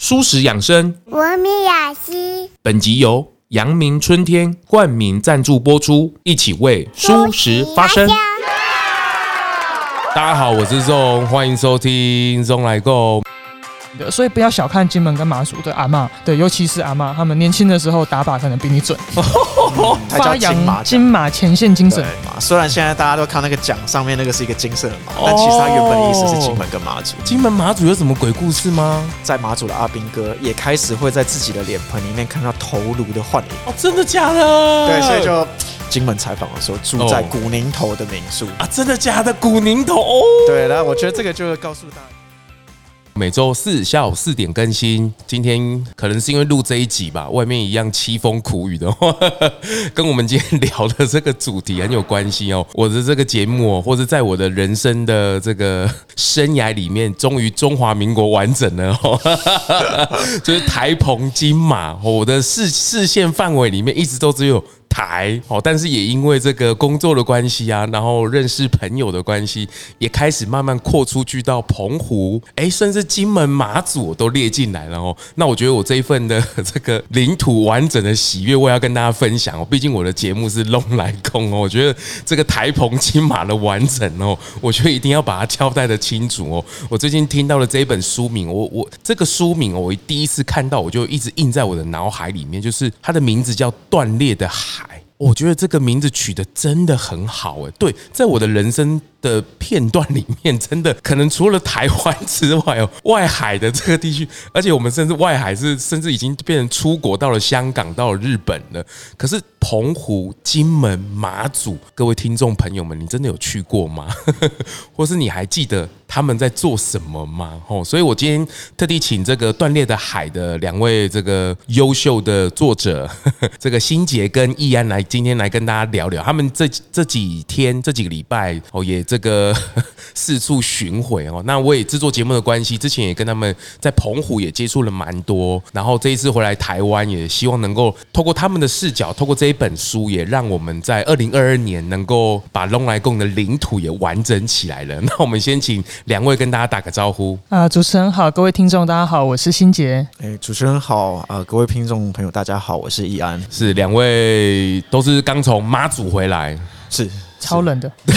蔬食养生，文明雅集。本集由阳明春天冠名赞助播出，一起为舒食发声。大家好，我是 ZONG，欢迎收听 ZONG 来共。所以不要小看金门跟马祖的阿妈，对，尤其是阿妈，他们年轻的时候打靶可能比你准，嗯、发扬金马前线精神。虽然现在大家都看那个奖上面那个是一个金色的马，但其实它原本的意思是金门跟马祖。金门马祖有什么鬼故事吗？在马祖的阿兵哥也开始会在自己的脸盆里面看到头颅的幻影。哦，真的假的？对，所以就金门采访的时候住在古宁头的民宿啊，真的假的？古宁头？对，然后我觉得这个就是告诉大家。每周四下午四点更新。今天可能是因为录这一集吧，外面一样凄风苦雨的，跟我们今天聊的这个主题很有关系哦。我的这个节目，或者在我的人生的这个生涯里面，终于中华民国完整了，就是台澎金马，我的视视线范围里面一直都只有。台哦，但是也因为这个工作的关系啊，然后认识朋友的关系，也开始慢慢扩出去到澎湖，哎，甚至金门、马祖都列进来了哦。那我觉得我这一份的这个领土完整的喜悦，我要跟大家分享哦。毕竟我的节目是龙来共哦，我觉得这个台澎金马的完整哦，我觉得一定要把它交代的清楚哦。我最近听到了这一本书名，我我这个书名我第一次看到，我就一直印在我的脑海里面，就是它的名字叫《断裂的海》。我觉得这个名字取得真的很好诶，对，在我的人生的片段里面，真的可能除了台湾之外哦，外海的这个地区，而且我们甚至外海是甚至已经变成出国到了香港，到了日本了。可是澎湖、金门、马祖，各位听众朋友们，你真的有去过吗？或是你还记得他们在做什么吗？哦，所以我今天特地请这个断裂的海的两位这个优秀的作者，这个心杰跟易安来今天来跟大家聊聊，他们这这几天这几个礼拜哦也。这个 四处巡回哦，那我也制作节目的关系，之前也跟他们在澎湖也接触了蛮多，然后这一次回来台湾，也希望能够透过他们的视角，透过这一本书，也让我们在二零二二年能够把龙来贡的领土也完整起来了。那我们先请两位跟大家打个招呼啊，主持人好，各位听众大家好，我是辛杰。哎，主持人好啊，各位听众朋友大家好，我是易安。是两位都是刚从妈祖回来，是。超冷的，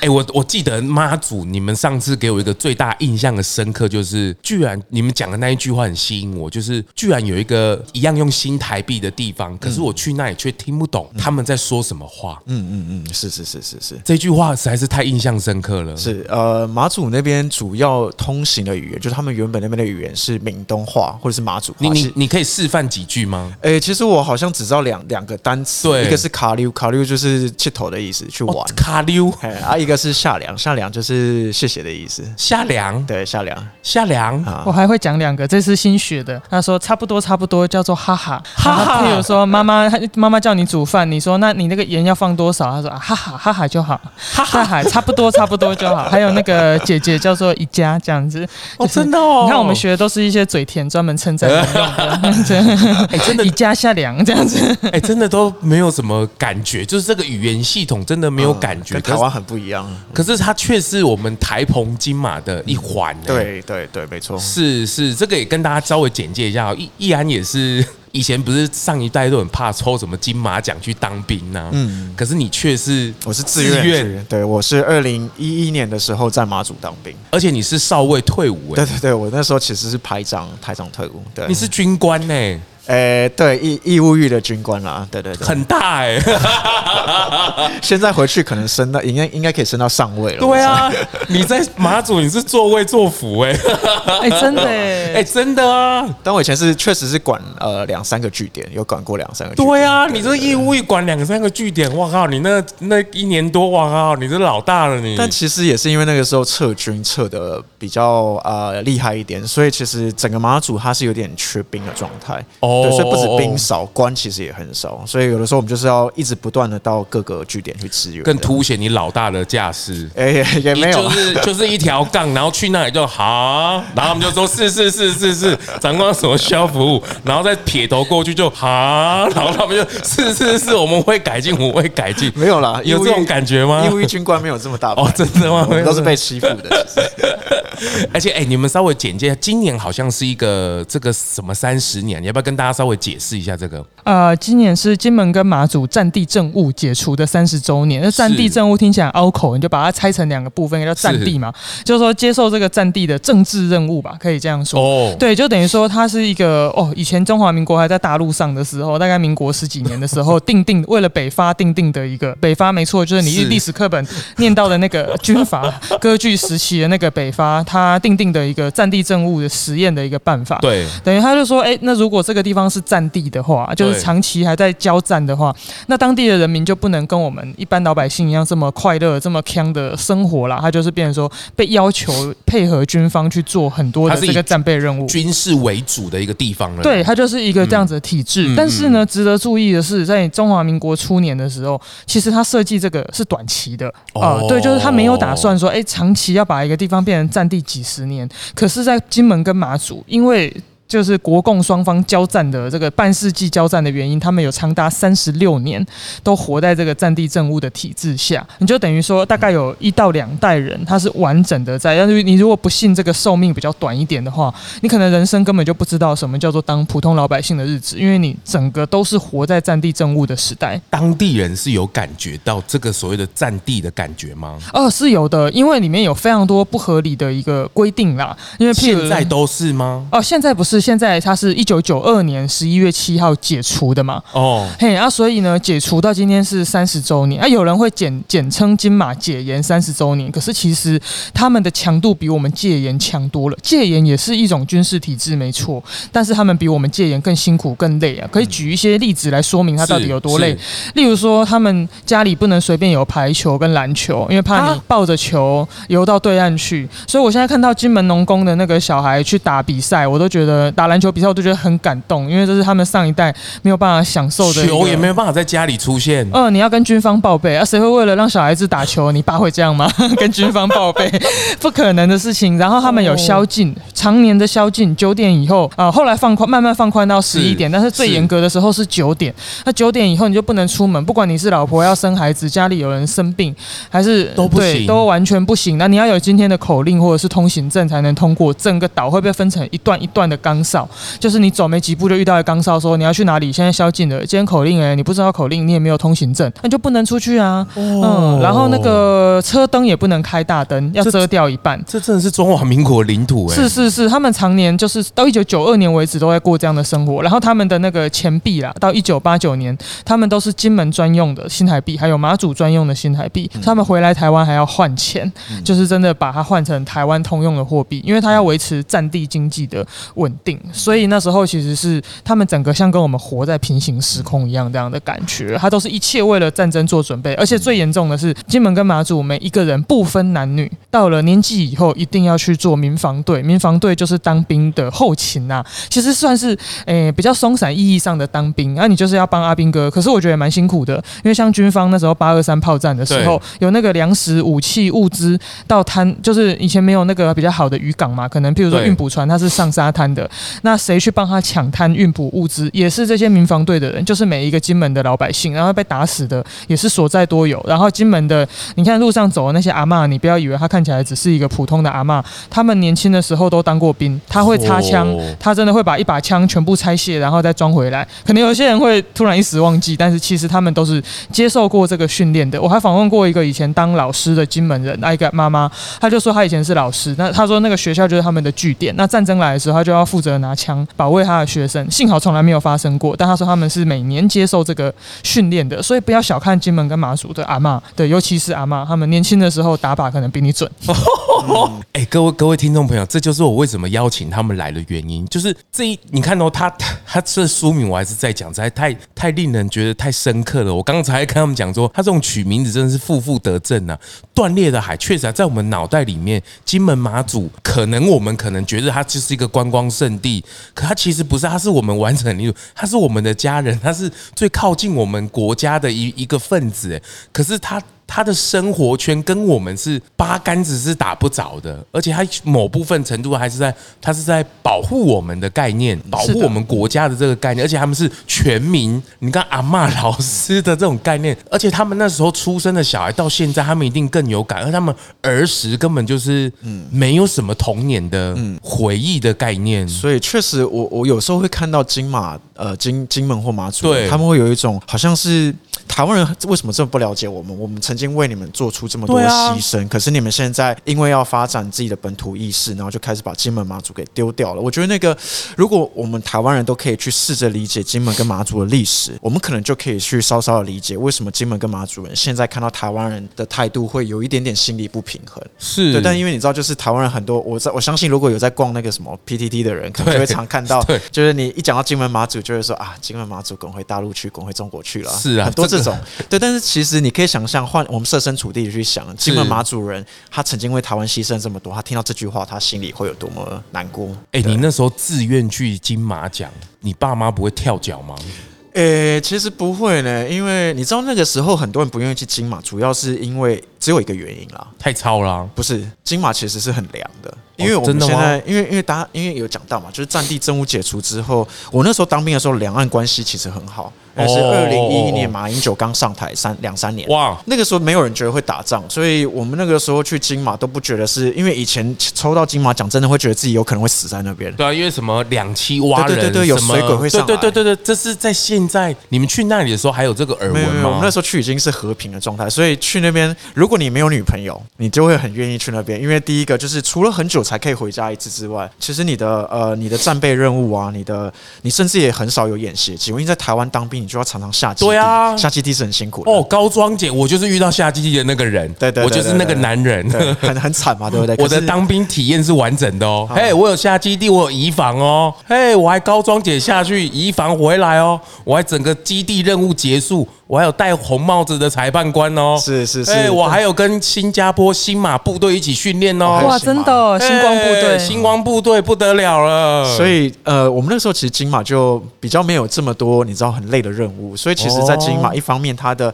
哎，我我记得妈祖，你们上次给我一个最大印象的深刻，就是居然你们讲的那一句话很吸引我，就是居然有一个一样用新台币的地方，可是我去那里却听不懂他们在说什么话。嗯嗯嗯，是是是是是，这句话实在是太印象深刻了。是呃，马祖那边主要通行的语言，就是他们原本那边的语言是闽东话或者是马祖话。你你你可以示范几句吗？哎，其实我好像只知道两两个单词，对，一个是卡溜。卡溜就是气头的意思，去玩。哦、卡溜，哎，啊，一个是夏凉，夏凉就是谢谢的意思。夏凉，对，夏凉，夏凉。啊，我还会讲两个，这是新学的。他说差不多，差不多叫做哈哈哈哈。比如说妈妈，妈妈叫你煮饭，你说那你那个盐要放多少？他说啊哈哈哈哈就好，哈哈，差不多差不多就好。还有那个姐姐叫做一家这样子。哦，真的哦。你看我们学的都是一些嘴甜，专门称赞人用的。哎，真的，一家夏凉这样子。哎，真的都没有什么感觉。就是这个语言系统真的没有感觉，跟台湾很不一样。可是它却是我们台澎金马的一环。对对对，没错。是是，这个也跟大家稍微简介一下。易易安也是以前不是上一代都很怕抽什么金马奖去当兵呢？嗯。可是你却是，我是自愿。对，我是二零一一年的时候在马祖当兵，而且你是少尉退伍。对对对，我那时候其实是排长，排长退伍。对，你是军官呢？诶、欸，对，义义务役的军官啦，对对对，很大哎、欸，现在回去可能升到，应该应该可以升到上尉了。对啊，你在马祖你是作威作福哎，哎真的 哎，哎真的啊，但我以前是确实是管呃两三个据点，有管过两三个据点。对啊，你这义务役管两三个据点，哇靠，你那那一年多哇靠，你这老大了你。但其实也是因为那个时候撤军撤的比较呃厉害一点，所以其实整个马祖它是有点缺兵的状态哦。对，所以不止兵少，官其实也很少，所以有的时候我们就是要一直不断的到各个据点去支援，更凸显你老大的架势。哎，也没有，就是就是一条杠，然后去那里就好，然后我们就说是是是是是，长官什么需要服务，然后再撇头过去就好，然后他们就是是是，我们会改进，我们会改进。没有啦，有这种感觉吗？义务役军官没有这么大，哦，真的吗？都是被欺负的。而且，哎、欸，你们稍微简介今年好像是一个这个什么三十年，你要不要跟大家稍微解释一下这个？呃，今年是金门跟马祖战地政务解除的三十周年。那战地政务听起来拗口，你就把它拆成两个部分，叫战地嘛，是就是说接受这个战地的政治任务吧，可以这样说。哦，对，就等于说它是一个哦，以前中华民国还在大陆上的时候，大概民国十几年的时候，定定为了北伐定定的一个北伐，没错，就是你历史课本念到的那个军阀 割据时期的那个北伐，它定定的一个战地政务的实验的一个办法。对，等于他就说，哎，那如果这个地方是战地的话，就是长期还在交战的话，那当地的人民就不能跟我们一般老百姓一样这么快乐、这么康的生活啦。他就是变成说被要求配合军方去做很多的这个战备任务，军事为主的一个地方了。对，它就是一个这样子的体制。嗯、但是呢，值得注意的是，在中华民国初年的时候，其实他设计这个是短期的啊、哦呃，对，就是他没有打算说，哎，长期要把一个地方变成战地几十年。可是，在金门跟马祖，因为就是国共双方交战的这个半世纪交战的原因，他们有长达三十六年都活在这个战地政务的体制下，你就等于说大概有一到两代人，他是完整的在。但是你如果不信这个寿命比较短一点的话，你可能人生根本就不知道什么叫做当普通老百姓的日子，因为你整个都是活在战地政务的时代。当地人是有感觉到这个所谓的战地的感觉吗？哦，是有的，因为里面有非常多不合理的一个规定啦。因为现在都是吗？哦，现在不是。现在它是一九九二年十一月七号解除的嘛？哦，嘿，啊，所以呢，解除到今天是三十周年啊。有人会简简称金马解严三十周年，可是其实他们的强度比我们戒严强多了。戒严也是一种军事体制，没错，但是他们比我们戒严更辛苦、更累啊。可以举一些例子来说明他到底有多累。例如说，他们家里不能随便有排球跟篮球，因为怕你抱着球游到对岸去。所以我现在看到金门农工的那个小孩去打比赛，我都觉得。打篮球比赛我都觉得很感动，因为这是他们上一代没有办法享受的。球也没有办法在家里出现。嗯、呃，你要跟军方报备啊！谁会为了让小孩子打球，你爸会这样吗？跟军方报备，不可能的事情。然后他们有宵禁，常年的宵禁，九点以后啊、呃，后来放宽，慢慢放宽到十一点，但是最严格的时候是九点。那九点以后你就不能出门，不管你是老婆要生孩子，家里有人生病，还是都不行，都完全不行。那你要有今天的口令或者是通行证才能通过。整个岛会被分成一段一段的岗哨，就是你走没几步就遇到一个岗哨，说你要去哪里？现在宵禁了，今天口令哎，你不知道口令，你也没有通行证，那就不能出去啊。哦、嗯，然后那个车灯也不能开大灯，要遮掉一半。这，这真的是中华民国领土哎。是是是，他们常年就是到一九九二年为止都在过这样的生活。然后他们的那个钱币啦，到一九八九年，他们都是金门专用的新台币，还有马祖专用的新台币。他们回来台湾还要换钱，就是真的把它换成台湾通用的货币，因为他要维持战地经济的稳定。所以那时候其实是他们整个像跟我们活在平行时空一样这样的感觉，他都是一切为了战争做准备。而且最严重的是，金门跟马祖每一个人不分男女，到了年纪以后一定要去做民防队。民防队就是当兵的后勤呐，其实算是诶、比较松散意义上的当兵。那、啊、你就是要帮阿兵哥，可是我觉得蛮辛苦的，因为像军方那时候八二三炮战的时候，有那个粮食、武器、物资到滩，就是以前没有那个比较好的渔港嘛，可能譬如说运补船它是上沙滩的，那谁去帮他抢滩运补物资，也是这些民防队的人，就是每一个金门的老百姓，然后被打死的也是所在多有。然后金门的，你看路上走的那些阿嬷，你不要以为他看起来只是一个普通的阿嬷，他们年轻的时候都当过兵，他会擦枪，他真的会把一把枪全部拆卸，然后再装回来。可能有些人会突然一时忘记，但是其实他们都是接受过这个训练的。我还访问过一个以前当老师的金门人，那一个妈妈，他就说他以前是老师，那他说那个学校就是他们的据点，那战争来的时候，他就要负负责拿枪保卫他的学生。幸好从来没有发生过，但他说他们是每年接受这个训练的，所以不要小看金门跟马祖的阿嬷，对，尤其是阿嬷，他们年轻的时候打靶可能比你准。哎、各位各位听众朋友，这就是我为什么邀请他们来的原因，就是这一你看到、哦、他他这书名我还是在讲，实在太太令人觉得太深刻了。我刚才跟他们讲说，他这种取名字真的是负负得正啊。断裂的海确实啊在我们脑袋里面，金门马祖可能我们可能觉得它就是一个观光胜地，可他其实不是，他是我们完成的领土，它是我们的家人，他是最靠近我们国家的一一个分子。可是他。他的生活圈跟我们是八竿子是打不着的，而且他某部分程度还是在他是在保护我们的概念，保护我们国家的这个概念，而且他们是全民，你看阿嬷老师的这种概念，而且他们那时候出生的小孩到现在，他们一定更有感，而他们儿时根本就是嗯。没有什么童年的回忆的概念，所以确实我我有时候会看到金马呃金金门或马祖，对。他们会有一种好像是。台湾人为什么这么不了解我们？我们曾经为你们做出这么多牺牲，可是你们现在因为要发展自己的本土意识，然后就开始把金门马祖给丢掉了。我觉得那个，如果我们台湾人都可以去试着理解金门跟马祖的历史，我们可能就可以去稍稍的理解为什么金门跟马祖人现在看到台湾人的态度会有一点点心理不平衡。是对，但因为你知道，就是台湾人很多，我在我相信，如果有在逛那个什么 PTT 的人，可能就会常看到，就是你一讲到金门马祖，就会说啊，金门马祖滚回大陆去，滚回中国去了。是啊，很多这种，对，但是。其实你可以想象，换我们设身处地去想，金门马主人他曾经为台湾牺牲这么多，他听到这句话，他心里会有多么难过？哎，你那时候自愿去金马奖，你爸妈不会跳脚吗？诶，其实不会呢，因为你知道那个时候很多人不愿意去金马，主要是因为只有一个原因啦，太操啦。不是，金马其实是很凉的。因为我们现在，因为因为大家因为有讲到嘛，就是战地政务解除之后，我那时候当兵的时候，两岸关系其实很好。那是二零一一年马英九刚上台三两三年，哇，那个时候没有人觉得会打仗，所以我们那个时候去金马都不觉得是，因为以前抽到金马奖，真的会觉得自己有可能会死在那边。对啊，因为什么两栖蛙人，对对对，有水鬼会上来。对对对对对，这是在现在你们去那里的时候还有这个耳闻吗？我们那时候去已经是和平的状态，所以去那边，如果你没有女朋友，你就会很愿意去那边，因为第一个就是除了很久才可以回家一次之外，其实你的呃你的战备任务啊，你的你甚至也很少有演习，因为在台湾当兵，你就要常常下基地。对啊，下基地是很辛苦的哦。高装姐，我就是遇到下基地的那个人，对对，我就是那个男人，很很惨嘛，对不对？我的当兵体验是完整的哦。嘿，我有下基地，我有移防哦。嘿，我还高装姐下去移防回来哦，我还整个基地任务结束。我还有戴红帽子的裁判官哦，是是是，哎，我还有跟新加坡新马部队一起训练哦，哇，真的，星光部队，星光部队不得了了。所以，呃，我们那时候其实金马就比较没有这么多，你知道很累的任务，所以其实，在金马一方面，它的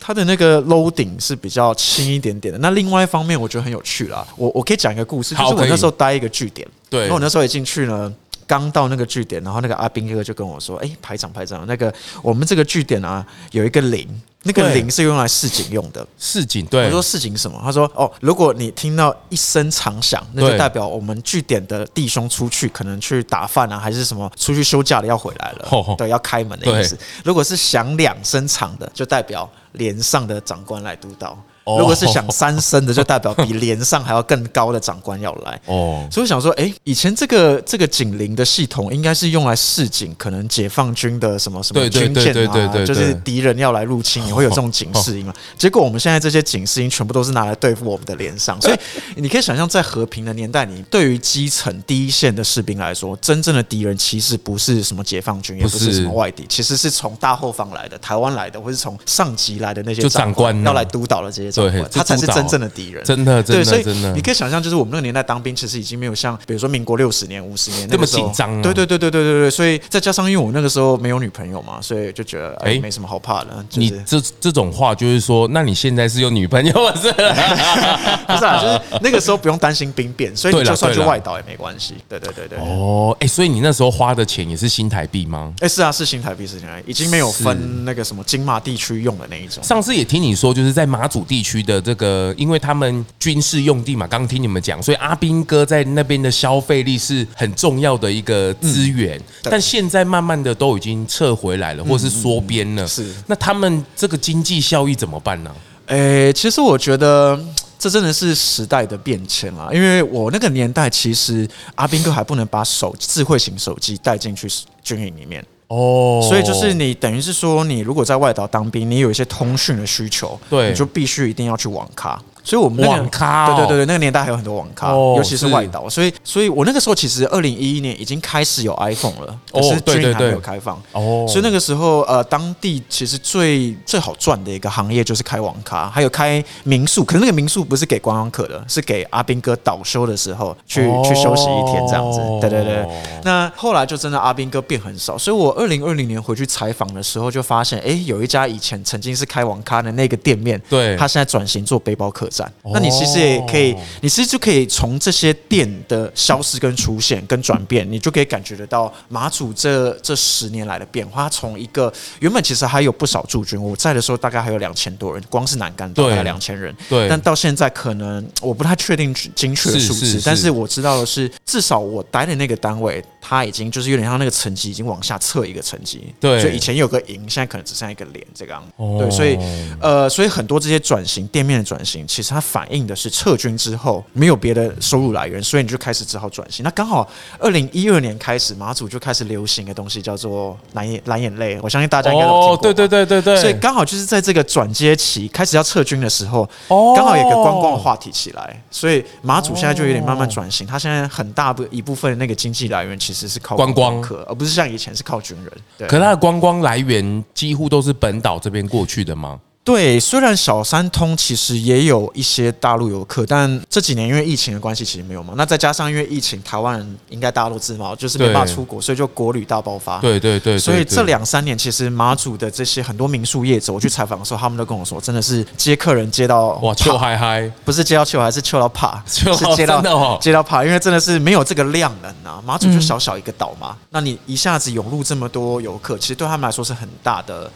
它的那个 loading 是比较轻一点点的。那另外一方面，我觉得很有趣啦。我我可以讲一个故事，就是我那时候待一个据点，对，然后我那时候一进去呢。刚到那个据点，然后那个阿兵哥就跟我说：“哎，排长排长，那个我们这个据点啊，有一个铃，那个铃是用来示警用的。示警，对。我说示警什么？他说：哦，如果你听到一声长响，那就代表我们据点的弟兄出去，可能去打饭啊，还是什么出去休假了要回来了，哦、对，要开门的意思。如果是响两声长的，就代表连上的长官来督导。”如果是响三声的，就代表比连上还要更高的长官要来。哦，所以我想说，哎，以前这个这个警铃的系统应该是用来示警，可能解放军的什么什么军舰啊，就是敌人要来入侵，你会有这种警示音嘛。结果我们现在这些警示音全部都是拿来对付我们的连上，所以你可以想象，在和平的年代你，对于基层第一线的士兵来说，真正的敌人其实不是什么解放军，也不是什么外敌，其实是从大后方来的，台湾来的，或是从上级来的那些长官要来督导的这些。对，他才是真正的敌人，真的，真的，所以真的，你可以想象，就是我们那个年代当兵，其实已经没有像，比如说民国六十年、五十年那么紧张。对，对，对，对，对，对，对。所以再加上，因为我那个时候没有女朋友嘛，所以就觉得哎，没什么好怕的。你这这种话就是说，那你现在是有女朋友是？不是啊，就是那个时候不用担心兵变，所以你就算去外岛也没关系。对，对，对，对。哦，哎，所以你那时候花的钱也是新台币吗？哎，是啊，是新台币，是新台币，已经没有分那个什么金马地区用的那一种。上次也听你说，就是在马祖地区的。这个，因为他们军事用地嘛，刚刚听你们讲，所以阿兵哥在那边的消费力是很重要的一个资源。嗯、但现在慢慢的都已经撤回来了，或是缩编了。是，那他们这个经济效益怎么办呢？诶，其实我觉得 这真的是时代的变迁啊。因为我那个年代，其实阿斌哥还不能把手智慧型手机带进去军营里面。哦，所以就是你等于是说，你如果在外岛当兵，你有一些通讯的需求，对，你就必须一定要去网咖。所以我们那个网咖、哦，对对对对，那个年代还有很多网咖，哦、尤其是外岛，所以所以我那个时候其实二零一一年已经开始有 iPhone 了，可是 Dream 还没有开放，哦，所以那个时候呃，当地其实最最好赚的一个行业就是开网咖，还有开民宿，可是那个民宿不是给观光客的，是给阿斌哥倒休的时候去、哦、去休息一天这样子，对对对。那后来就真的阿斌哥变很少，所以我二零二零年回去采访的时候就发现，哎，有一家以前曾经是开网咖的那个店面，对，他现在转型做背包客那你其实也可以，你其实就可以从这些店的消失跟出现跟转变，你就可以感觉得到马祖这这十年来的变化。从一个原本其实还有不少驻军，我在的时候大概还有两千多人，光是南竿大概两千人，对。但到现在可能我不太确定精确的数字，但是我知道的是，至少我待的那个单位，它已经就是有点像那个层级已经往下测一个层级，对。所以以前有个营，现在可能只剩下一个连这个样子，哦、对。所以呃，所以很多这些转型店面的转型，其实它反映的是撤军之后没有别的收入来源，所以你就开始只好转型。那刚好二零一二年开始，马祖就开始流行的东西叫做蓝眼蓝眼泪，我相信大家应该都听过。哦，对对对对对。所以刚好就是在这个转接期开始要撤军的时候，哦，刚好有一个观光的话题起来，所以马祖现在就有点慢慢转型。它现在很大部一部分的那个经济来源其实是靠观光客，而不是像以前是靠军人。对。可它的观光来源几乎都是本岛这边过去的吗？对，虽然小三通其实也有一些大陆游客，但这几年因为疫情的关系，其实没有嘛。那再加上因为疫情，台湾人应该大家都知道，就是没办法出国，所以就国旅大爆发。对对对，对。所以这两三年，其实马祖的这些很多民宿业者，我去采访的时候，他们都跟我说，真的是接客人接到哇，臭嗨嗨，不是接到臭，还是臭到怕，是接到、哦、接到怕，因为真的是没有这个量能啊。马祖就小小一个岛嘛，嗯、那你一下子涌入这么多游客，其实对他们来说是很大的。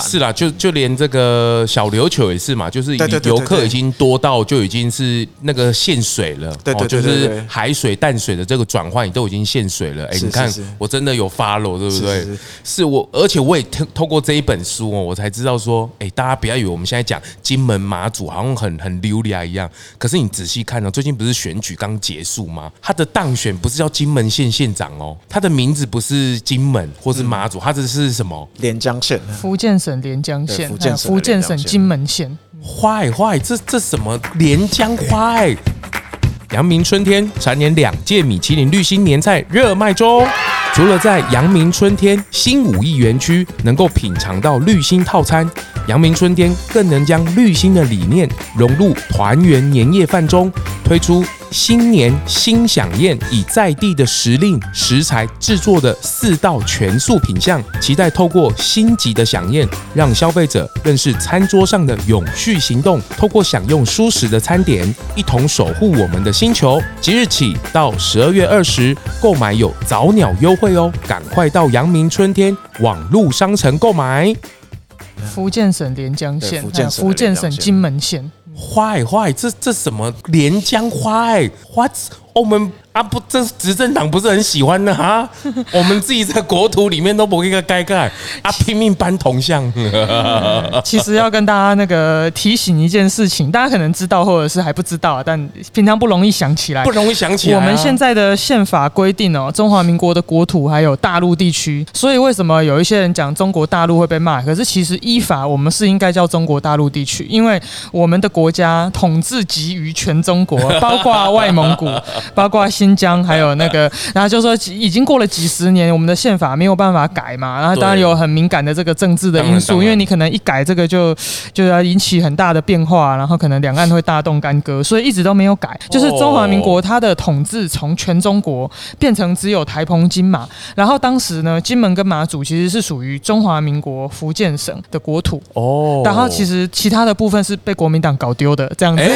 是啦，就就连这个小琉球也是嘛，就是游客已经多到就已经是那个限水了，对对对，就是海水淡水的这个转换都已经限水了。哎，你看我真的有 follow，对不对？是我，而且我也透透过这一本书哦，我才知道说，哎，大家不要以为我们现在讲金门马祖好像很很流利啊一样，可是你仔细看哦，最近不是选举刚结束吗？他的当选不是叫金门县县长哦，他的名字不是金门或是马祖，他这是什么？连江县，福建。福建省连江县，福建省金门县，坏坏，这这什么连江坏？阳明春天蝉联两届米其林绿星年菜热卖中。除了在阳明春天新五亿园区能够品尝到绿星套餐，阳明春天更能将绿心的理念融入团圆年夜饭中，推出。新年新享宴，以在地的时令食材制作的四道全素品项，期待透过星级的享宴，让消费者认识餐桌上的永续行动，透过享用舒适的餐点，一同守护我们的星球。即日起到十二月二十，购买有早鸟优惠哦，赶快到阳明春天网路商城购买。福建省连江县，福建省金门县。坏坏，这这什么连江坏？What？我们。啊不，这执政党不是很喜欢的啊？我们自己在国土里面都不会一个盖盖啊，拼命搬铜像。其实要跟大家那个提醒一件事情，大家可能知道或者是还不知道，但平常不容易想起来，不容易想起来。我们现在的宪法规定哦，中华民国的国土还有大陆地区，所以为什么有一些人讲中国大陆会被骂？可是其实依法我们是应该叫中国大陆地区，因为我们的国家统治集于全中国，包括外蒙古，包括新。新疆还有那个，然后就说已经过了几十年，我们的宪法没有办法改嘛，然后当然有很敏感的这个政治的因素，因为你可能一改这个就就要引起很大的变化，然后可能两岸会大动干戈，所以一直都没有改。就是中华民国它的统治从全中国变成只有台澎金马，然后当时呢，金门跟马祖其实是属于中华民国福建省的国土哦，然后其实其他的部分是被国民党搞丢的这样子。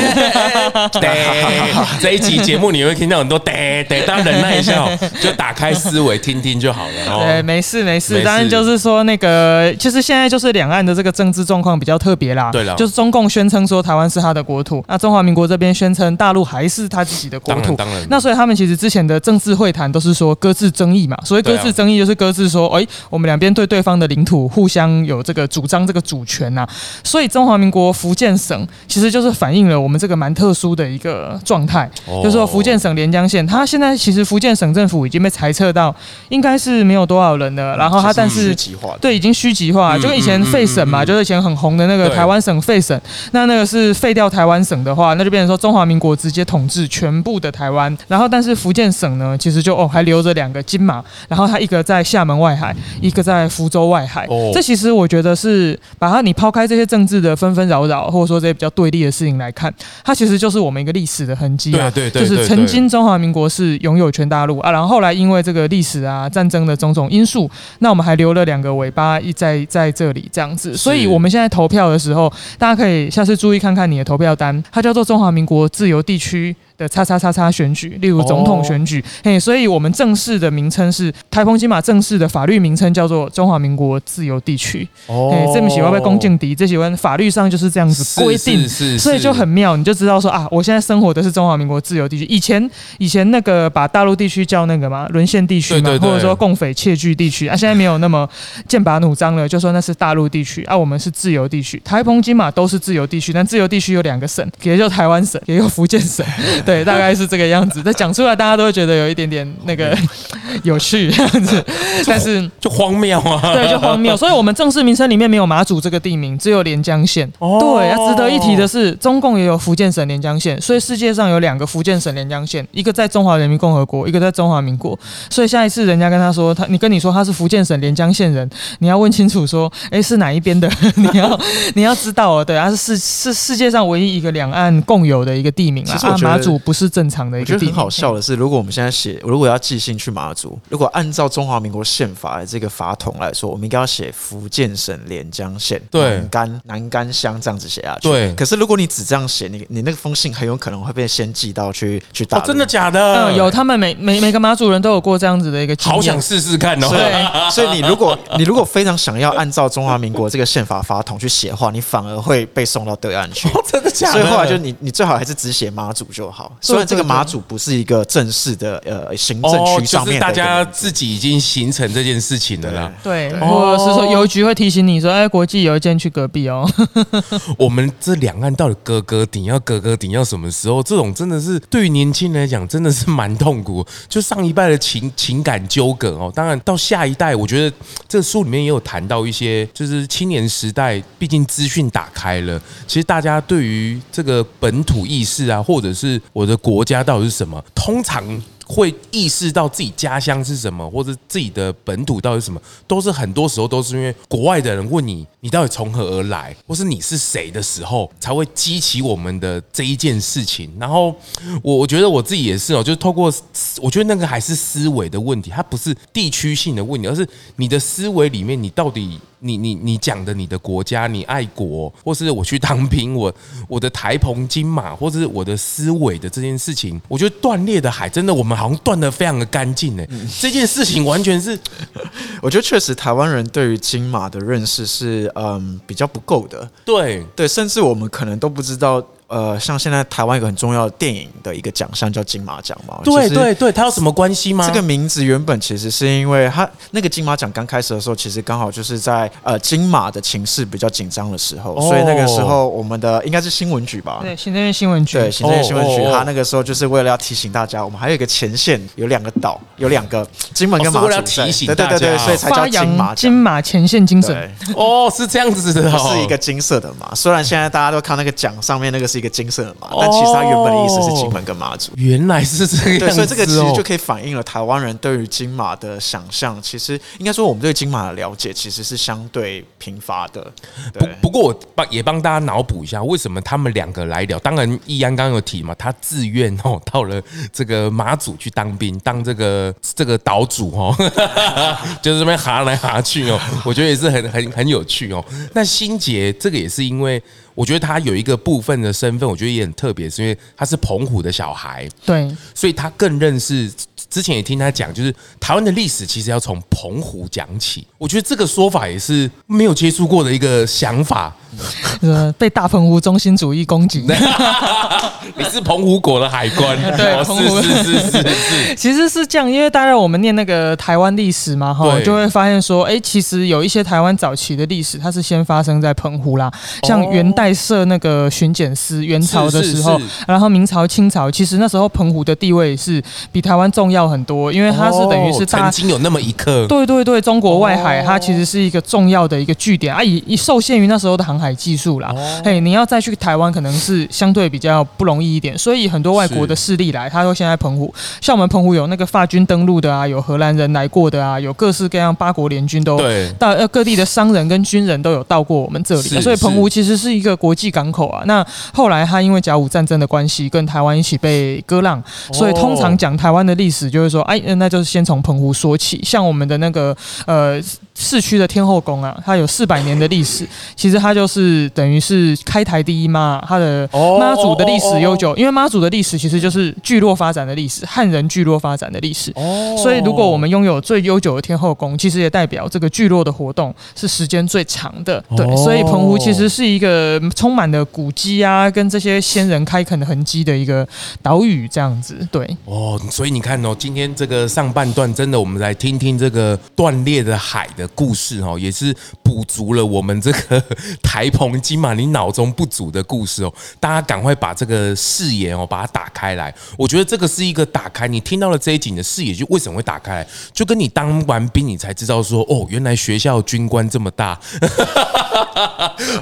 这一集节目你会听到很多。哎，得当忍耐一下，就打开思维听听就好了。对，没事没事。当然就是说，那个其实现在就是两岸的这个政治状况比较特别啦。对了，就是中共宣称说台湾是他的国土，那中华民国这边宣称大陆还是他自己的国土。当然，当然。那所以他们其实之前的政治会谈都是说搁置争议嘛。所谓搁置争议，就是搁置说，哎，我们两边对对方的领土互相有这个主张这个主权呐。所以中华民国福建省其实就是反映了我们这个蛮特殊的一个状态，就是说福建省连江县。它现在其实福建省政府已经被裁撤到应该是没有多少人了。然后他但是对已经虚极化，就跟以前废省嘛，就是以前很红的那个台湾省废省。那那个是废掉台湾省的话，那就变成说中华民国直接统治全部的台湾。然后但是福建省呢，其实就哦还留着两个金马，然后它一个在厦门外海，一个在福州外海。这其实我觉得是把它你抛开这些政治的纷纷扰扰，或者说这些比较对立的事情来看，它其实就是我们一个历史的痕迹啊。对对对，就是曾经中华民国是拥有全大陆啊，然后后来因为这个历史啊、战争的种种因素，那我们还留了两个尾巴一在在这里这样子。所以我们现在投票的时候，大家可以下次注意看看你的投票单，它叫做中华民国自由地区的叉叉叉叉选举，例如总统选举，嘿，所以我们正式的名称是台澎金马正式的法律名称叫做中华民国自由地区。哦，这么喜欢被恭敬敌，这喜欢法律上就是这样子规定，所以就很妙，你就知道说啊，我现在生活的是中华民国自由地区。以前以前那个把大陆地区叫那个嘛沦陷地区嘛，或者说共匪窃据地区啊，现在没有那么剑拔弩张了，就说那是大陆地区啊，我们是自由地区，台澎金马都是自由地区，但自由地区有两个省，也就台湾省，也有福建省。对，大概是这个样子。但讲出来，大家都会觉得有一点点那个有趣这样子，但是就荒谬啊。对，就荒谬。所以，我们正式名称里面没有马祖这个地名，只有连江县。哦。对，要值得一提的是，中共也有福建省连江县，所以世界上有两个福建省连江县，一个在中华人民共和国，一个在中华民国。所以下一次人家跟他说他，你跟你说他是福建省连江县人，你要问清楚说，哎，是哪一边的？你要你要知道哦。对，他是世是世界上唯一一个两岸共有的一个地名啊。啊，马祖不是正常的一个。我觉得很好笑的是，如果我们现在写，如果要寄信去马祖，如果按照中华民国宪法的这个法统来说，我们应该要写福建省连江县南竿南竿乡这样子写下去。对。可是如果你只这样写，你你那个封信很有可能会被先寄到去去大陆。真的假的？嗯，有，他们每每每个马祖人都有过这样子的一个经验。好想试试看哦。对。所以你如果你如果非常想要按照中华民国这个宪法法统去写的话，你反而会被送到对岸去。真的假的？所以后来就你你最好还是只写马祖就好。虽然这个马祖不是一个正式的呃行政区上面的，大家自己已经形成这件事情了啦。对，或者是说邮局会提醒你说，哎，国际邮件去隔壁哦。我们这两岸到底隔隔顶要隔隔顶要什么时候？这种真的是对于年轻人来讲，真的是蛮痛苦。就上一代的情情感纠葛哦，当然到下一代，我觉得这个书里面也有谈到一些，就是青年时代，毕竟资讯打开了，其实大家对于这个本土意识啊，或者是我的国家到底是什么，通常。会意识到自己家乡是什么，或者自己的本土到底是什么，都是很多时候都是因为国外的人问你，你到底从何而来，或是你是谁的时候，才会激起我们的这一件事情。然后我我觉得我自己也是哦，就是透过我觉得那个还是思维的问题，它不是地区性的问题，而是你的思维里面，你到底。你你你讲的你的国家，你爱国，或是我去当兵，我我的台澎金马，或者是我的思维的这件事情，我觉得断裂的海真的，我们好像断的非常的干净呢。这件事情完全是，我觉得确实台湾人对于金马的认识是嗯比较不够的。对对，甚至我们可能都不知道。呃，像现在台湾有个很重要的电影的一个奖项叫金马奖嘛？对对对，它有什么关系吗？这个名字原本其实是因为它那个金马奖刚开始的时候，其实刚好就是在呃金马的情势比较紧张的时候，哦、所以那个时候我们的应该是新闻局吧？对，行政院新闻局。对，行政院新闻局，它那个时候就是为了要提醒大家，我们还有一个前线有两个岛，有两个金门跟马祖。为了提醒对对对对，所以才叫金马金马前线精神。哦，是这样子的，是一个金色的嘛。虽然现在大家都看那个奖上面那个是一个金色的马。但其实它原本的意思是金门跟马祖，原来是这个样子。对，所以这个其实就可以反映了台湾人对于金马的想象。其实应该说，我们对金马的了解其实是相对贫乏的。不不过我帮也帮大家脑补一下，为什么他们两个来聊？当然，易安刚刚有提嘛，他自愿哦到了这个马祖去当兵，当这个这个岛主哦，就是这边哈来哈去哦，我觉得也是很很很有趣哦。那心杰这个也是因为。我觉得他有一个部分的身份，我觉得也很特别，是因为他是澎湖的小孩，对，所以他更认识。之前也听他讲，就是台湾的历史其实要从澎湖讲起。我觉得这个说法也是没有接触过的一个想法。呃，被大澎湖中心主义攻击。你是澎湖国的海关？对，澎湖是是是是。其实是这样，因为大概我们念那个台湾历史嘛，哈，就会发现说，哎，其实有一些台湾早期的历史，它是先发生在澎湖啦。像元代设那个巡检司，元朝的时候，然后明朝、清朝，其实那时候澎湖的地位是比台湾重要很多，因为它是等于是大、哦、曾经有那么一刻，对对对，中国外海它其实是一个重要的一个据点啊，以以受限于那时候的航海技术啦，嘿、哦，你要再去台湾可能是相对比较不容易一点，所以很多外国的势力来，他都先在澎湖，像我们澎湖有那个法军登陆的啊，有荷兰人来过的啊，有各式各样八国联军都到呃各地的商人跟军人都有到过我们这里，所以澎湖其实是一个国际港口啊。那后来他因为甲午战争的关系，跟台湾一起被割让，所以通常讲台湾的历史就是说，哎，那就是先从澎湖说起。像我们的那个呃市区的天后宫啊，它有四百年的历史，其实它就是等于是开台第一妈，它的妈祖的历史悠久，因为妈祖的历史其实就是聚落发展的历史，汉人聚落发展的历史。所以如果我们拥有最悠久的天后宫，其实也代表这个聚落的活动是时间最长的。对，所以澎湖其实是一个充满了古迹啊，跟这些先人开垦的痕迹的一个岛屿，这样子。对，哦，所以你看哦，今天这个上半段真的，我们来听听这个断裂的海的故事哦，也是补足了我们这个台澎金马你脑中不足的故事哦。大家赶快把这个视野哦，把它打开来。我觉得这个是一个打开，你听到了这一集，你的视野就为什么会打开来？就跟你当完兵，你才知道说，哦，原来学校军官这么大，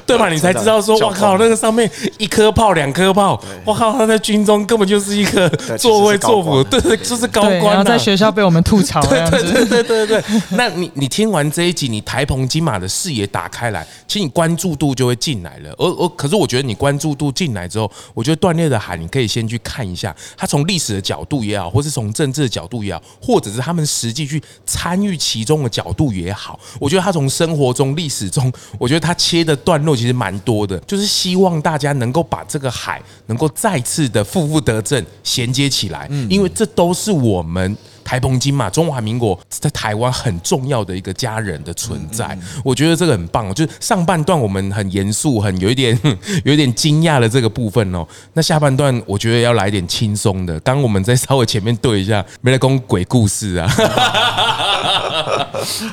对吧？你才知道说，我靠，那个上面一颗炮、两颗炮，我靠，他在军中根本就是一个作威作福，对对，就是高官。然后在学校被我们吐槽，对对对对对对。那你你听完这一集，你台澎金马的视野打开来，其实你关注度就会进来了。而而可是我觉得你关注度进来之后，我觉得断裂的海，你可以先去看一下，他从历史的角度也好，或是从政治的角度也好，或者是他们实际去参与其中的角度也好，我觉得他从生活中、历史中，我觉得他切的段落其实蛮多的，就是希望大家能够把这个海能够再次的负负得正，衔接起来，嗯因为这都是我们。台澎金马，中华民国在台湾很重要的一个家人的存在，我觉得这个很棒。就是上半段我们很严肃，很有一点 有一点惊讶的这个部分哦。那下半段我觉得要来点轻松的。刚我们再稍微前面对一下，没来讲鬼故事啊。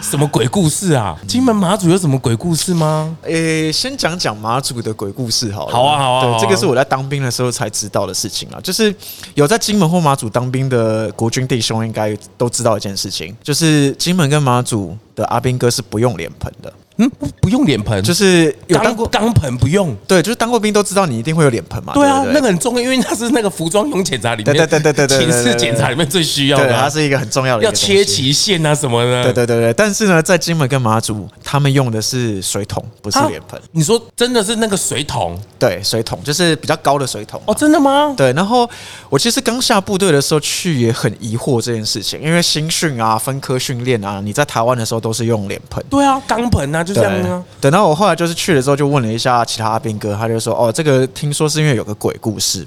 什么鬼故事啊？金门马祖有什么鬼故事吗？诶、欸，先讲讲马祖的鬼故事好了。好啊，好啊。对，这个是我在当兵的时候才知道的事情啊。就是有在金门或马祖当兵的国军弟兄，应该都知道一件事情，就是金门跟马祖的阿兵哥是不用脸盆的。嗯，不不用脸盆，就是有当过钢盆不用。对，就是当过兵都知道，你一定会有脸盆嘛。对啊，对对那个很重要，因为它是那个服装用检查里面，对对对对对，寝室检查里面最需要的，它是一个很重要的，要切齐线啊什么的。对对对对，但是呢，在金门跟马祖，他们用的是水桶，不是脸盆。你说真的是那个水桶？对，水桶就是比较高的水桶。哦，真的吗？对。然后我其实刚下部队的时候去也很疑惑这件事情，因为新训啊、分科训练啊，你在台湾的时候都是用脸盆。对啊，钢盆啊，就这样啊。等到我后来就是去了之后，就问了一下其他阿兵哥，他就说：“哦，这个听说是因为有个鬼故事。”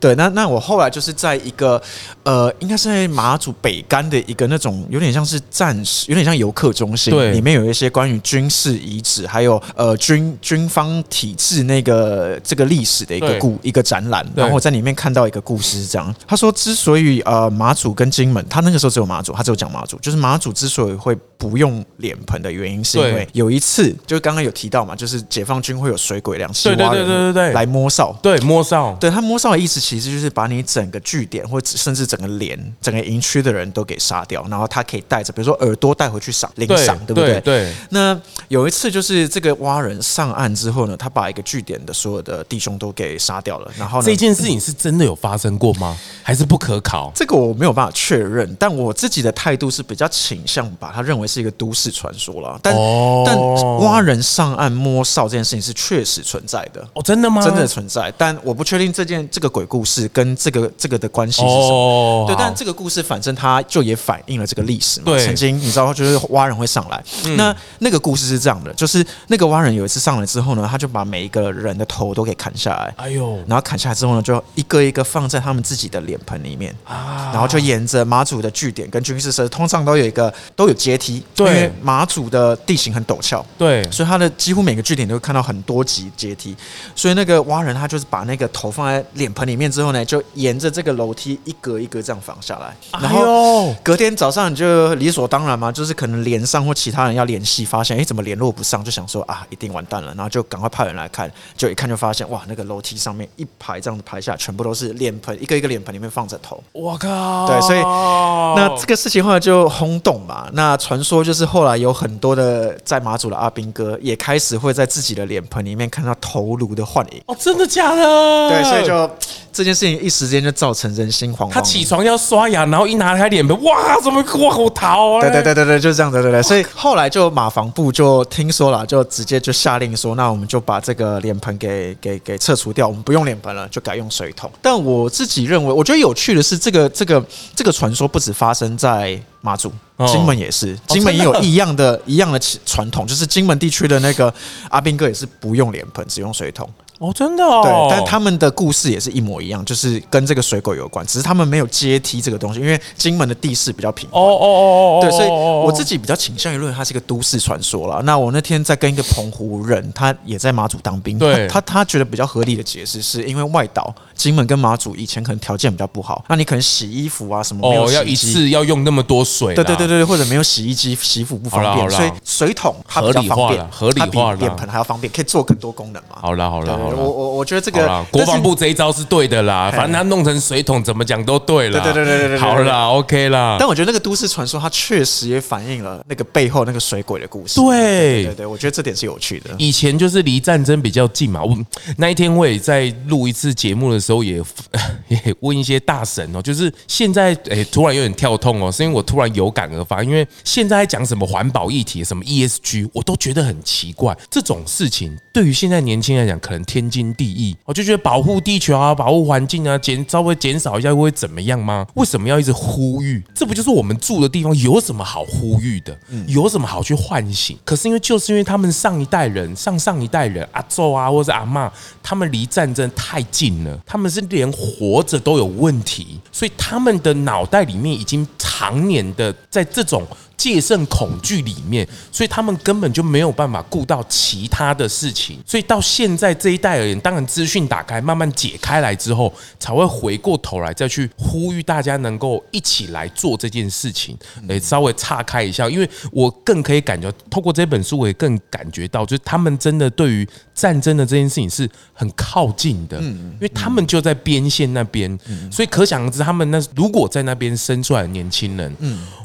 对，那那我后来就是在一个呃，应该是在马祖北干的一个那种有点像是战士，有点像游客中心，对，里面有一些关于军事遗址，还有呃军军方体制那个这个历史的一个故一个展览。然后我在里面看到一个故事，是这样，他说之所以呃马祖跟金门，他那个时候只有马祖，他只有讲马祖，就是马祖之所以会不用脸盆的原因，是因为有一次，就是刚刚有提到嘛，就是解放军会有水鬼两栖蛙人，对对对对对，来摸哨，对摸哨，对他摸哨的意思其实就是把你整个据点或者甚至整个连整个营区的人都给杀掉，然后他可以带着，比如说耳朵带回去赏领赏，对不对？对。那有一次就是这个蛙人上岸之后呢，他把一个据点的所有的弟兄都给杀掉了。然后呢，这件事情是真的有发生过吗？还是不可考？这个我没有办法确认，但我自己的态度是比较倾向把他认为是一个都市传说了。但、哦、但蛙人上岸摸哨这件事情是确实存在的。哦，真的吗？真的存在，但我不确定这件这个鬼故事跟这个这个的关系是什么？哦、对，但这个故事反正它就也反映了这个历史嘛。对，曾经你知道，就是蛙人会上来。嗯、那那个故事是这样的，就是那个蛙人有一次上来之后呢，他就把每一个人的头都给砍下来。哎呦！然后砍下来之后呢，就一个一个放在他们自己的脸盆里面啊。然后就沿着马祖的据点跟军事设施，通常都有一个都有阶梯。对，因为马祖的地形很陡峭。对，所以他的几乎每个据点都会看到很多级阶梯。所以那个蛙人他就是把那个头放在脸盆里面。面之后呢，就沿着这个楼梯一格一格这样放下来。哎、然后隔天早上你就理所当然嘛，就是可能连上或其他人要联系，发现哎怎么联络不上，就想说啊一定完蛋了，然后就赶快派人来看，就一看就发现哇那个楼梯上面一排这样子排下来，全部都是脸盆，一个一个脸盆里面放着头。我靠！对，所以那这个事情后来就轰动嘛。那传说就是后来有很多的在马祖的阿兵哥也开始会在自己的脸盆里面看到头颅的幻影。哦，真的假的？对，所以就这件事情一时间就造成人心惶惶。他起床要刷牙，然后一拿开脸盆，哇，怎么哇好淘啊？对对对对对，就是这样的，对对。所以后来就马房部就听说了，就直接就下令说，那我们就把这个脸盆给给给撤除掉，我们不用脸盆了，就改用水桶。但我自己认为，我觉得有趣的是，这个这个这个传说不止发生在马祖，金门也是，金门也有一样的一样的传统，就是金门地区的那个阿兵哥也是不用脸盆，只用水桶。哦，真的哦。对，但他们的故事也是一模一样，就是跟这个水鬼有关，只是他们没有阶梯这个东西，因为金门的地势比较平。哦哦哦哦。对，所以我自己比较倾向于认为它是一个都市传说啦。那我那天在跟一个澎湖人，他也在马祖当兵，对，他他觉得比较合理的解释是因为外岛金门跟马祖以前可能条件比较不好，那你可能洗衣服啊什么没有哦，要一次要用那么多水。对对对对，或者没有洗衣机，洗衣服不方便，所以水桶它比较方便，合理化比脸盆还要方便，可以做更多功能嘛。好啦好啦好了，我我我觉得。这个国防部这一招是对的啦，反正他弄成水桶，怎么讲都对了。对对对对对，好啦，OK 啦。但我觉得那个都市传说，它确实也反映了那个背后那个水鬼的故事。对对对，我觉得这点是有趣的。以前就是离战争比较近嘛，我那一天我也在录一次节目的时候，也 也问一些大神哦，就是现在哎，突然有点跳痛哦，是因为我突然有感而发，因为现在在讲什么环保议题，什么 ESG，我都觉得很奇怪。这种事情对于现在年轻人来讲，可能天经地义。我就觉得保护地球啊，保护环境啊，减稍微减少一下会怎么样吗？为什么要一直呼吁？这不就是我们住的地方有什么好呼吁的？有什么好去唤醒？可是因为就是因为他们上一代人、上上一代人，阿祖啊，或者阿妈，他们离战争太近了，他们是连活着都有问题，所以他们的脑袋里面已经常年的在这种。戒慎恐惧里面，所以他们根本就没有办法顾到其他的事情，所以到现在这一代而言，当然资讯打开，慢慢解开来之后，才会回过头来再去呼吁大家能够一起来做这件事情。诶，稍微岔开一下，因为我更可以感觉，透过这本书，我也更感觉到，就是他们真的对于战争的这件事情是很靠近的，因为他们就在边线那边，所以可想而知，他们那如果在那边生出来的年轻人，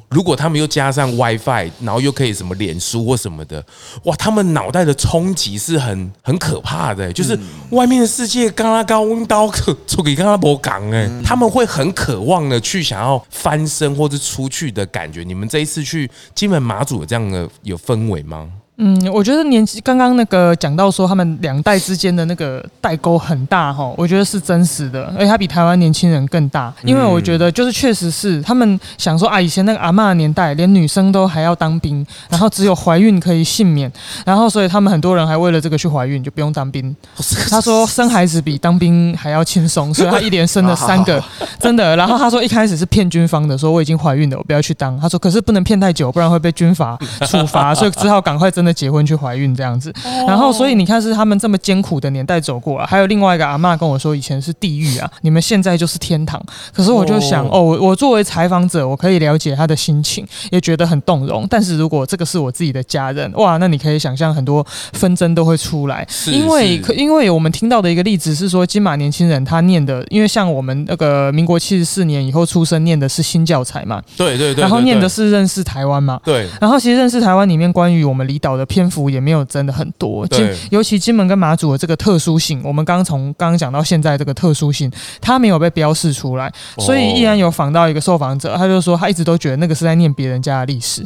如果他们又加上 WiFi，然后又可以什么脸书或什么的，哇，他们脑袋的冲击是很很可怕的，就是外面的世界刚刚高温刀可出给刚刚伯港哎，他们会很渴望的去想要翻身或者出去的感觉。你们这一次去金门马祖有这样的有氛围吗？嗯，我觉得年纪刚刚那个讲到说他们两代之间的那个代沟很大哈，我觉得是真实的，而且他比台湾年轻人更大，因为我觉得就是确实是他们想说啊，以前那个阿嬷的年代，连女生都还要当兵，然后只有怀孕可以幸免，然后所以他们很多人还为了这个去怀孕，就不用当兵。他说生孩子比当兵还要轻松，所以他一连生了三个，真的。然后他说一开始是骗军方的，说我已经怀孕了，我不要去当。他说可是不能骗太久，不然会被军阀处罚，所以只好赶快真的。结婚去怀孕这样子，然后所以你看是他们这么艰苦的年代走过来，还有另外一个阿妈跟我说，以前是地狱啊，你们现在就是天堂。可是我就想，哦，我我作为采访者，我可以了解他的心情，也觉得很动容。但是如果这个是我自己的家人，哇，那你可以想象很多纷争都会出来，因为可因为我们听到的一个例子是说，金马年轻人他念的，因为像我们那个民国七十四年以后出生，念的是新教材嘛，对对对，然后念的是认识台湾嘛，对，然后其实认识台湾里面关于我们离岛的篇幅也没有真的很多，金尤其金门跟马祖的这个特殊性，我们刚从刚刚讲到现在这个特殊性，它没有被标示出来，所以依然有访到一个受访者，他就说他一直都觉得那个是在念别人家的历史，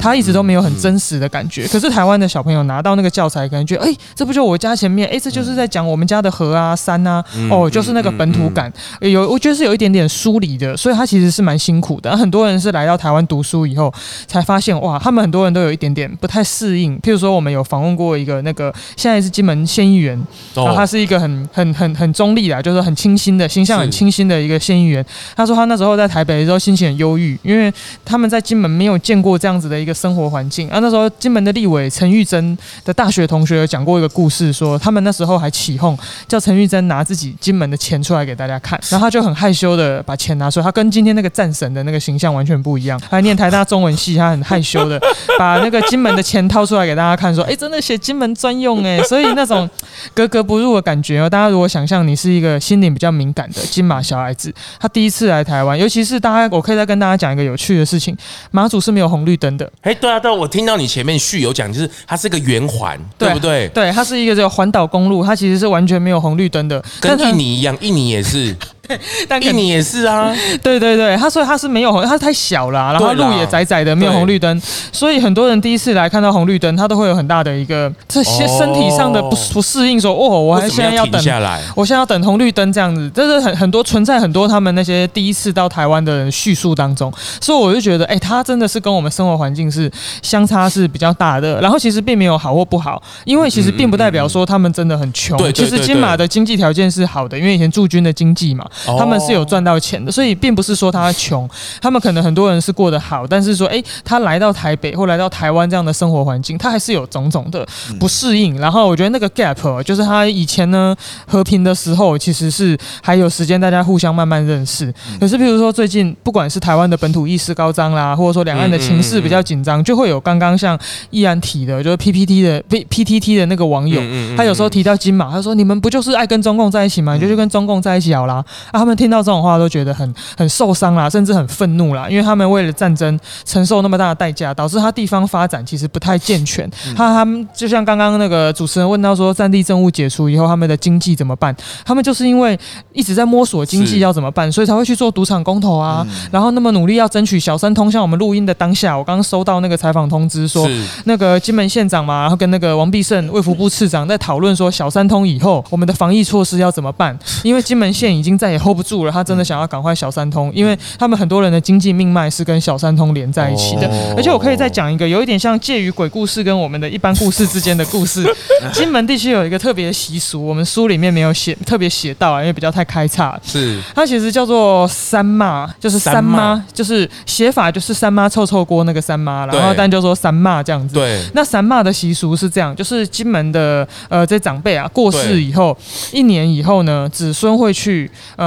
他一直都没有很真实的感觉。可是台湾的小朋友拿到那个教材，可能觉得哎，这不就我家前面，哎，这就是在讲我们家的河啊山啊，哦，就是那个本土感，有我觉得是有一点点疏离的，所以他其实是蛮辛苦的。很多人是来到台湾读书以后才发现，哇，他们很多人都有一点点不太适应。应。譬如说，我们有访问过一个那个现在是金门县议员，然后他是一个很很很很中立的，就是很清新的形象，很清新的一个县议员。他说他那时候在台北的时候心情很忧郁，因为他们在金门没有见过这样子的一个生活环境。啊，那时候金门的立委陈玉珍的大学同学有讲过一个故事，说他们那时候还起哄叫陈玉珍拿自己金门的钱出来给大家看，然后他就很害羞的把钱拿出来，他跟今天那个战神的那个形象完全不一样。还念台大中文系，他很害羞的把那个金门的钱掏出来给大家看，说：“ 哎，真的写金门专用哎。”所以那种格格不入的感觉哦。大家如果想象你是一个心灵比较敏感的金马小孩子，他第一次来台湾，尤其是大家，我可以再跟大家讲一个有趣的事情：马祖是没有红绿灯的。哎，对啊，对啊，我听到你前面序有讲，就是它是一个圆环，对不对？对，它是一个这个环岛公路，它其实是完全没有红绿灯的，跟印尼一样，印尼也是。但印尼也是啊，对对对，他所以他是没有红，他太小了，然后路也窄窄的，没有红绿灯，所以很多人第一次来看到红绿灯，他都会有很大的一个这些身体上的不不适应，说哦，我还现在要等下来，我现在要等红绿灯这样子，这是很很多存在很多他们那些第一次到台湾的人叙述当中，所以我就觉得，哎，他真的是跟我们生活环境是相差是比较大的，然后其实并没有好或不好，因为其实并不代表说他们真的很穷，其实金马的经济条件是好的，因为以前驻军的经济嘛。他们是有赚到钱的，所以并不是说他穷，他们可能很多人是过得好，但是说，诶，他来到台北或来到台湾这样的生活环境，他还是有种种的不适应。然后我觉得那个 gap 就是他以前呢和平的时候，其实是还有时间大家互相慢慢认识。可是，譬如说最近不管是台湾的本土意识高涨啦，或者说两岸的情势比较紧张，就会有刚刚像易安提的，就是 PPT 的 P PTT 的那个网友，他有时候提到金马，他说你们不就是爱跟中共在一起吗？你就去跟中共在一起好啦。啊，他们。听到这种话都觉得很很受伤啦，甚至很愤怒啦，因为他们为了战争承受那么大的代价，导致他地方发展其实不太健全。他他们就像刚刚那个主持人问到说，战地政务解除以后，他们的经济怎么办？他们就是因为一直在摸索经济要怎么办，所以才会去做赌场公投啊，然后那么努力要争取小三通。像我们录音的当下，我刚刚收到那个采访通知说，那个金门县长嘛，然后跟那个王必胜卫福部次长在讨论说，小三通以后我们的防疫措施要怎么办？因为金门县已经再也 hold 不住了，他真的想要赶快小三通，因为他们很多人的经济命脉是跟小三通连在一起的。而且我可以再讲一个，有一点像介于鬼故事跟我们的一般故事之间的故事。金门地区有一个特别的习俗，我们书里面没有写，特别写到啊，因为比较太开叉。是，它其实叫做三骂，就是三妈，就是写法就是三妈臭臭锅那个三妈，然后但就说三骂这样子。对，那三骂的习俗是这样，就是金门的呃这长辈啊过世以后，一年以后呢，子孙会去呃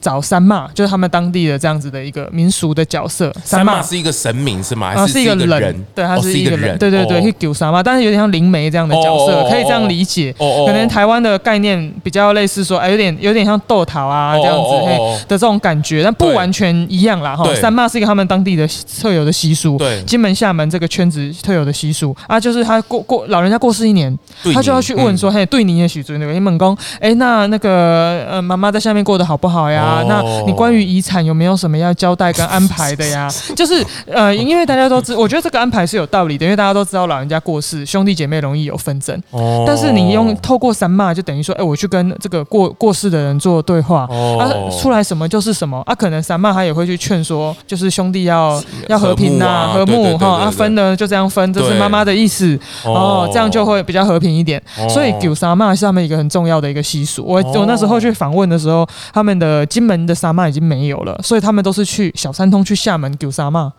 找。三妈就是他们当地的这样子的一个民俗的角色。三妈是一个神明是吗？啊，是一个人，对，他是一个人，对对对，去丢三妈，但是有点像灵媒这样的角色，可以这样理解。可能台湾的概念比较类似说，哎，有点有点像豆桃啊这样子的这种感觉，但不完全一样啦。哈，三妈是一个他们当地的特有的习俗，对，金门厦门这个圈子特有的习俗。啊，就是他过过老人家过世一年，他就要去问说，嘿，对你也许尊那个。你猛公，哎，那那个呃妈妈在下面过得好不好呀？那你关于遗产有没有什么要交代跟安排的呀？就是呃，因为大家都知，我觉得这个安排是有道理的，因为大家都知道老人家过世，兄弟姐妹容易有纷争。哦。但是你用透过三骂，就等于说，哎，我去跟这个过过世的人做对话，啊，出来什么就是什么啊。可能三骂他也会去劝说，就是兄弟要要和平呐，和睦哈。啊，分呢就这样分，这是妈妈的意思哦，这样就会比较和平一点。所以九三骂是他们一个很重要的一个习俗。我我那时候去访问的时候，他们的金门的沙骂。已经没有了，所以他们都是去小三通去厦门丢沙骂，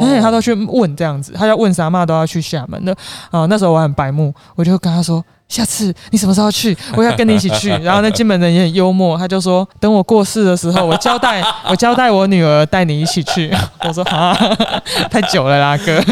哎，他都去问这样子，他要问沙骂都要去厦门的啊。那时候我很白目，我就跟他说。下次你什么时候去？我要跟你一起去。然后那金门人也很幽默，他就说：“等我过世的时候，我交代 我交代我女儿带你一起去。”我说：“啊，太久了啦，哥。”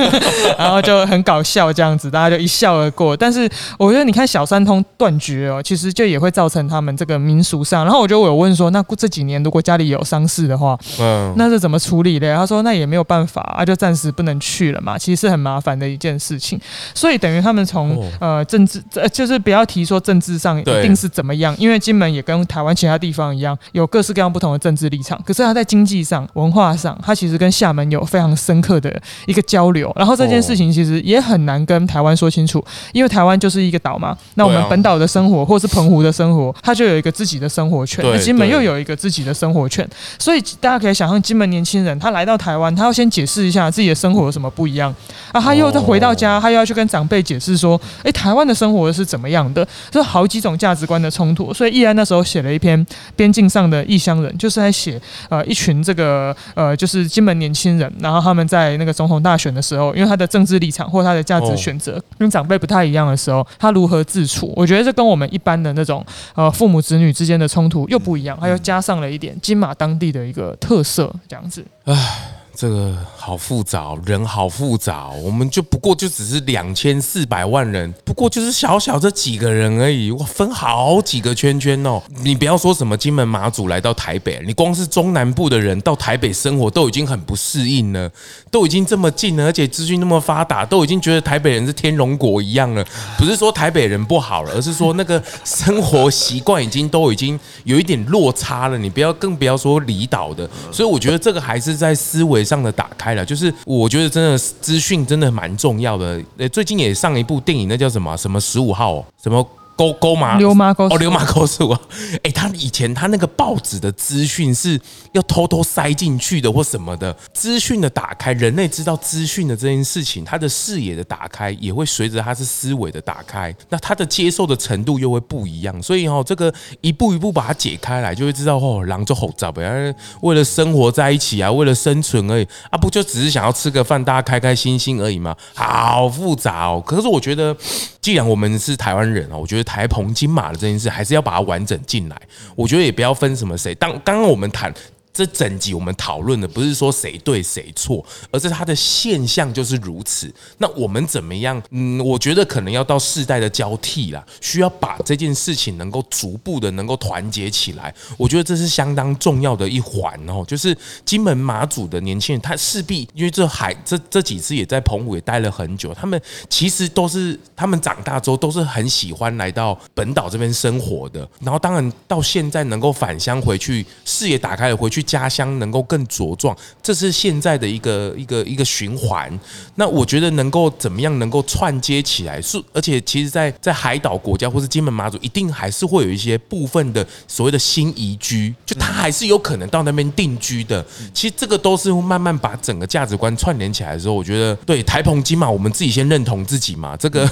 然后就很搞笑这样子，大家就一笑而过。但是我觉得你看小三通断绝哦，其实就也会造成他们这个民俗上。然后我觉得我有问说，那这几年如果家里有丧事的话，嗯，那是怎么处理的？他说：“那也没有办法啊，就暂时不能去了嘛。”其实是很麻烦的一件事情。所以等于他们从呃政治呃就是。就是不要提说政治上一定是怎么样，因为金门也跟台湾其他地方一样，有各式各样不同的政治立场。可是他在经济上、文化上，他其实跟厦门有非常深刻的一个交流。然后这件事情其实也很难跟台湾说清楚，因为台湾就是一个岛嘛。那我们本岛的生活，或是澎湖的生活，它就有一个自己的生活圈。那金门又有一个自己的生活圈，所以大家可以想象，金门年轻人他来到台湾，他要先解释一下自己的生活有什么不一样啊，他又再回到家，他又要去跟长辈解释说，诶，台湾的生活是怎么样的？这好几种价值观的冲突。所以易安那时候写了一篇《边境上的异乡人》，就是在写呃一群这个呃就是金门年轻人，然后他们在那个总统大选的时候，因为他的政治立场或他的价值选择跟长辈不太一样的时候，他如何自处？我觉得这跟我们一般的那种呃父母子女之间的冲突又不一样，他又加上了一点金马当地的一个特色，这样子。唉。这个好复杂，人好复杂，我们就不过就只是两千四百万人，不过就是小小这几个人而已，哇，分好几个圈圈哦。你不要说什么金门马祖来到台北，你光是中南部的人到台北生活都已经很不适应了，都已经这么近了，而且资讯那么发达，都已经觉得台北人是天龙国一样了。不是说台北人不好了，而是说那个生活习惯已经都已经有一点落差了。你不要更不要说离岛的，所以我觉得这个还是在思维。上的打开了，就是我觉得真的资讯真的蛮重要的。呃，最近也上一部电影，那叫什么？什么十五号？什么？勾勾马溜马沟哦，溜马沟是我。哎，他以前他那个报纸的资讯是要偷偷塞进去的，或什么的资讯的打开，人类知道资讯的这件事情，他的视野的打开也会随着他是思维的打开，那他的接受的程度又会不一样。所以哦，这个一步一步把它解开来，就会知道哦，狼就吼杂呗，为了生活在一起啊，为了生存而已啊，不就只是想要吃个饭，大家开开心心而已吗？好复杂哦。可是我觉得，既然我们是台湾人啊，我觉得。台澎金马的这件事，还是要把它完整进来。我觉得也不要分什么谁。当刚刚我们谈。这整集我们讨论的不是说谁对谁错，而是它的现象就是如此。那我们怎么样？嗯，我觉得可能要到世代的交替啦，需要把这件事情能够逐步的能够团结起来。我觉得这是相当重要的一环哦。就是金门马祖的年轻人，他势必因为这海这这几次也在澎湖也待了很久，他们其实都是他们长大之后都是很喜欢来到本岛这边生活的。然后当然到现在能够返乡回去，视野打开了回去。家乡能够更茁壮，这是现在的一个一个一个循环。那我觉得能够怎么样能够串接起来，是而且其实在，在海岛国家或是金门马祖，一定还是会有一些部分的所谓的新移居，就他还是有可能到那边定居的。其实这个都是慢慢把整个价值观串联起来的时候，我觉得对台澎金马，我们自己先认同自己嘛。这个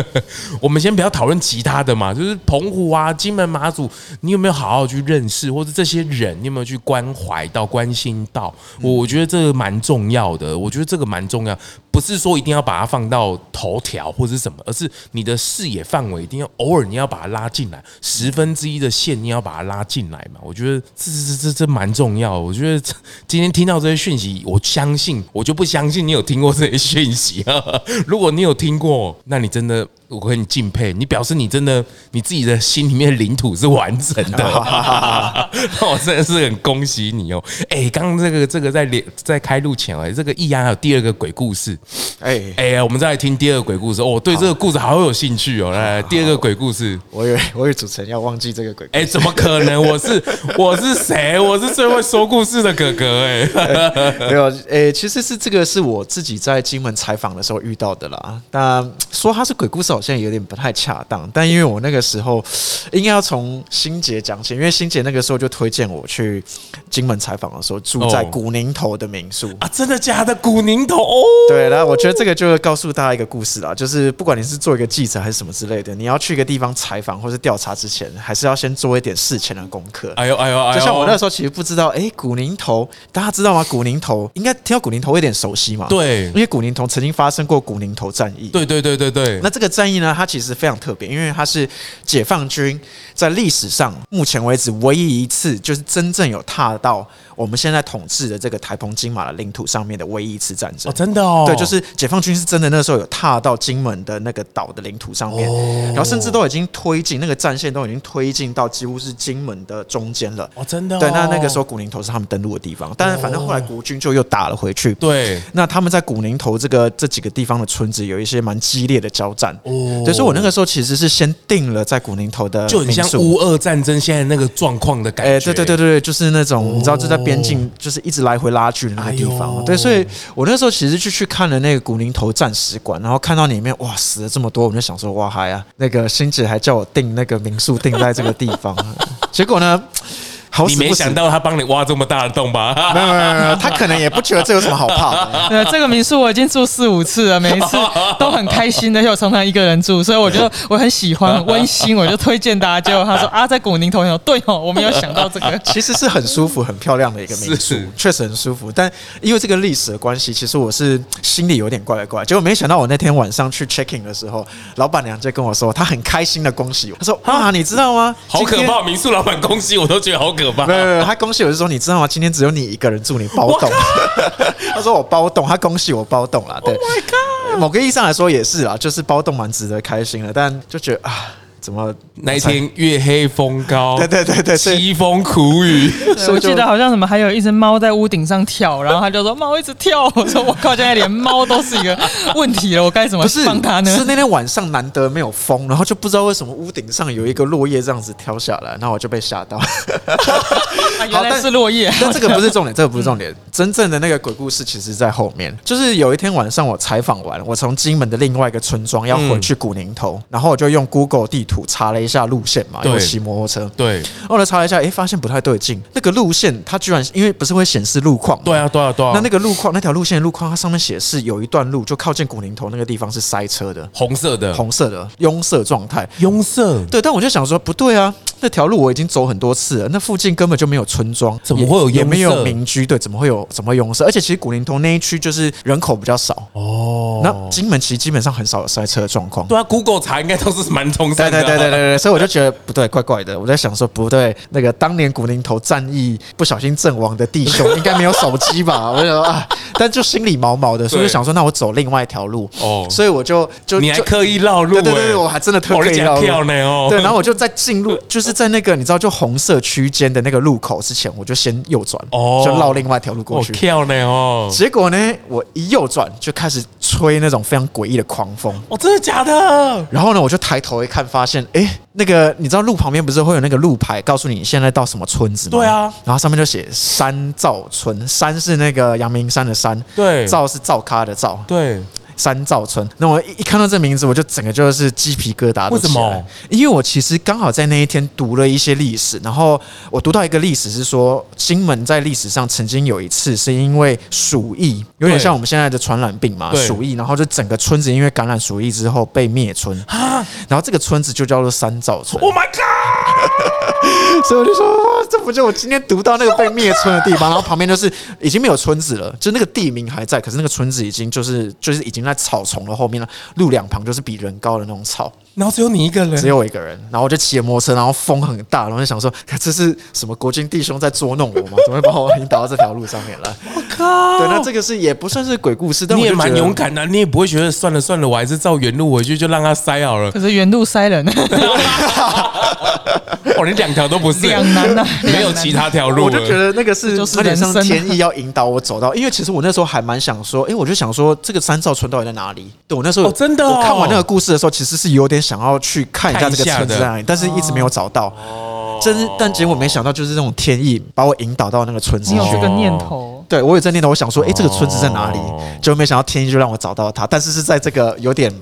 我们先不要讨论其他的嘛，就是澎湖啊、金门马祖，你有没有好好去认识，或者这些人你有没有去关？怀到关心到，我觉得这个蛮重要的。我觉得这个蛮重要，不是说一定要把它放到头条或者什么，而是你的视野范围一定要偶尔你要把它拉进来，十分之一的线你要把它拉进来嘛。我觉得这这这这蛮重要。我觉得今天听到这些讯息，我相信我就不相信你有听过这些讯息。如果你有听过，那你真的。我很敬佩你，表示你真的你自己的心里面领土是完整的，那 我真的是很恭喜你哦！哎，刚刚这个这个在连在开录前哎，这个易安还有第二个鬼故事，哎。哎，我们再来听第二个鬼故事。哦，对这个故事好有兴趣哦，来第二个鬼故事，我以为我以为主持人要忘记这个鬼，哎，怎么可能？我是我是谁？我是最会说故事的哥哥哎，没有哎，其实是这个是我自己在金门采访的时候遇到的啦，那说他是鬼故事。好像有点不太恰当，但因为我那个时候应该要从心杰讲起，因为心杰那个时候就推荐我去金门采访的时候住在古宁头的民宿啊，真的假的？古宁头？对，然后我觉得这个就会告诉大家一个故事啦，就是不管你是做一个记者还是什么之类的，你要去一个地方采访或是调查之前，还是要先做一点事前的功课。哎呦哎呦，就像我那时候其实不知道，哎，古宁头大家知道吗？古宁头应该听到古宁头有点熟悉嘛？对，因为古宁头曾经发生过古宁头战役。对对对对对，那这个战役呢，它其实非常特别，因为它是解放军在历史上目前为止唯一一次，就是真正有踏到我们现在统治的这个台澎金马的领土上面的唯一一次战争。哦，真的哦，对，就是解放军是真的那时候有踏到金门的那个岛的领土上面，然后甚至都已经推进那个战线，都已经推进到几乎是金门的中间了。哦，真的。对，那那个时候古宁头是他们登陆的地方，但是反正后来国军就又打了回去。对，那他们在古宁头这个这几个地方的村子有一些蛮激烈的交战。哦，对，所以我那个时候其实是先定了在古宁头的，就很像乌俄战争现在那个状况的感觉。哎，对对对对，就是那种、哦、你知道就在边境，就是一直来回拉锯的那个地方。哎、对，所以我那时候其实就去看了那个古宁头战史馆，然后看到里面哇死了这么多，我就想说哇嗨啊，那个欣姐还叫我订那个民宿订在这个地方，结果呢？好死死，你没想到他帮你挖这么大的洞吧？没有没有没有，他可能也不觉得这有什么好怕的。对，这个民宿我已经住四五次了，每一次 都很开心的，有常常一个人住，所以我觉得我很喜欢，很 温馨，我就推荐大家。结果他说啊，在古宁头有对哦，我没有想到这个，其实是很舒服、很漂亮的一个民宿，确实很舒服。但因为这个历史的关系，其实我是心里有点怪怪。结果没想到我那天晚上去 check in 的时候，老板娘就跟我说，她很开心的恭喜我。她说啊，你知道吗？好可怕，民宿老板恭喜我都觉得好可怕。没有没有，他。恭喜我是说，你知道吗？今天只有你一个人住，你包栋。他说我包栋，他恭喜我包栋了。对，oh、某个意义上来说也是啦，就是包栋蛮值得开心的，但就觉得啊。怎么那一天月黑风高？对对对对，凄风苦雨。我记得好像什么，还有一只猫在屋顶上跳，然后他就说猫一直跳。我说我靠，现在连猫都是一个问题了，我该怎么帮他呢？是那天晚上难得没有风，然后就不知道为什么屋顶上有一个落叶这样子飘下来，然后我就被吓到。原来是落叶。但这个不是重点，这个不是重点。真正的那个鬼故事其实在后面。就是有一天晚上我采访完，我从金门的另外一个村庄要回去古宁头，然后我就用 Google 地图。查了一下路线嘛，因为骑摩托车。对，后来查了一下，哎，发现不太对劲。那个路线它居然因为不是会显示路况？对啊，对啊，对啊。那那个路况，那条路线的路况，它上面写是有一段路就靠近古宁头那个地方是塞车的，红色的，红色的，拥塞状态，拥塞。对，但我就想说，不对啊，那条路我已经走很多次了，那附近根本就没有村庄，怎么会有？也没有民居，对，怎么会有？怎么会拥塞？而且其实古林头那一区就是人口比较少哦。那金门其实基本上很少有塞车的状况。对啊，Google 查应该都是蛮通的。对对对对对对，所以我。就觉得 不对，怪怪的。我在想说，不对，那个当年古宁头战役不小心阵亡的弟兄，应该没有手机吧？我就说啊，但就心里毛毛的，所以就想说，那我走另外一条路。哦，所以我就就你还刻意绕路？对对对，我还真的特意绕路。哦，对，然后我就在进入，就是在那个你知道，就红色区间的那个路口之前，我就先右转，哦，就绕另外一条路过去。跳呢哦，结果呢，我一右转就开始吹那种非常诡异的狂风。哦，真的假的？然后呢，我就抬头一看，发现哎。那个你知道路旁边不是会有那个路牌，告诉你现在到什么村子吗？对啊，然后上面就写山灶村，山是那个阳明山的山，对，灶是灶咖的灶，对，山灶村。那我一看到这名字，我就整个就是鸡皮疙瘩。为什么？因为我其实刚好在那一天读了一些历史，然后我读到一个历史是说，金门在历史上曾经有一次是因为鼠疫，有点像我们现在的传染病嘛，鼠疫，然后就整个村子因为感染鼠疫之后被灭村啊，然后这个村子就叫做三灶村。Oh my god！所以我就说，这不就我今天读到那个被灭村的地方，然后旁边就是已经没有村子了，就那个地名还在，可是那个村子已经就是就是已经在草丛的后面了，路两旁就是比人高的那种草。然后只有你一个人，只有我一个人。然后我就骑着摩托车，然后风很大，然后就想说，这是什么国军弟兄在捉弄我吗？怎么会把我引导到这条路上面来？我靠！对，那这个是也不算是鬼故事，但你也蛮勇敢的，你也不会觉得算了算了，我还是照原路回去，就让他塞好了。可是原路塞人，哦，你两条都不是两难呐，没有其他条路。我就觉得那个是有点像天意要引导我走到，因为其实我那时候还蛮想说，哎，我就想说这个三兆村到底在哪里？对我那时候真的，我看完那个故事的时候，其实是有点想要去看。一下这个村子在哪里，但是一直没有找到。哦，真是，但结果没想到，就是这种天意把我引导到那个村子。你有这个念头？对，我有这个念头，我想说，哎，这个村子在哪里？就没想到天意就让我找到它，但是是在这个有点。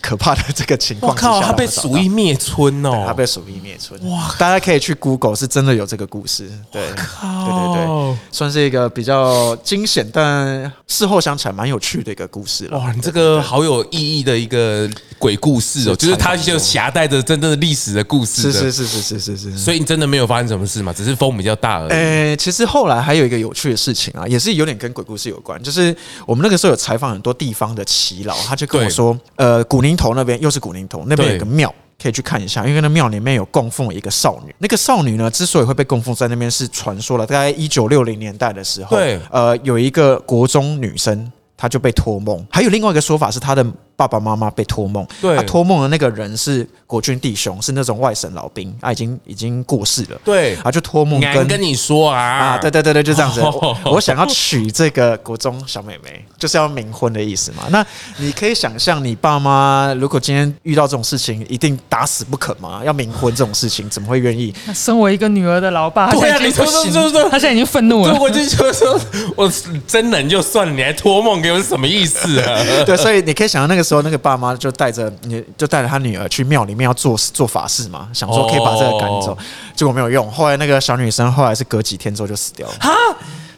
可怕的这个情况，我靠，他被鼠疫灭村哦，他被鼠疫灭村，哇！大家可以去 Google，是真的有这个故事，对，靠对对对，算是一个比较惊险，但事后想起来蛮有趣的一个故事了。哇，你这个好有意义的一个鬼故事哦，就是它就夹带着真正的历史的故事，是是是是是是是。所以你真的没有发生什么事嘛？只是风比较大而已。诶，其实后来还有一个有趣的事情啊，也是有点跟鬼故事有关，就是我们那个时候有采访很多地方的耆老，他就跟我说，呃，古宁。宁头那边又是古林头那边有个庙，可以去看一下，因为那庙里面有供奉一个少女。那个少女呢，之所以会被供奉在那边，是传说了。大概一九六零年代的时候，对，呃，有一个国中女生，她就被托梦。还有另外一个说法是，她的爸爸妈妈被托梦，对，他托梦的那个人是国军弟兄，是那种外省老兵，他已经已经过世了，对，啊，就托梦跟跟你说啊，啊，对对对对，就这样子，我，我想要娶这个国中小妹妹，就是要冥婚的意思嘛。那你可以想象，你爸妈如果今天遇到这种事情，一定打死不肯吗？要冥婚这种事情，怎么会愿意？身为一个女儿的老爸，对啊，你说说说说，他现在已经愤怒了。我就说说，我真人就算了，你还托梦给我是什么意思啊？对，所以你可以想到那个时候，那个爸妈就带着你就带着他女儿去庙里面要做做法事嘛，想说可以把这个赶走，结果没有用。后来那个小女生后来是隔几天之后就死掉了。哈，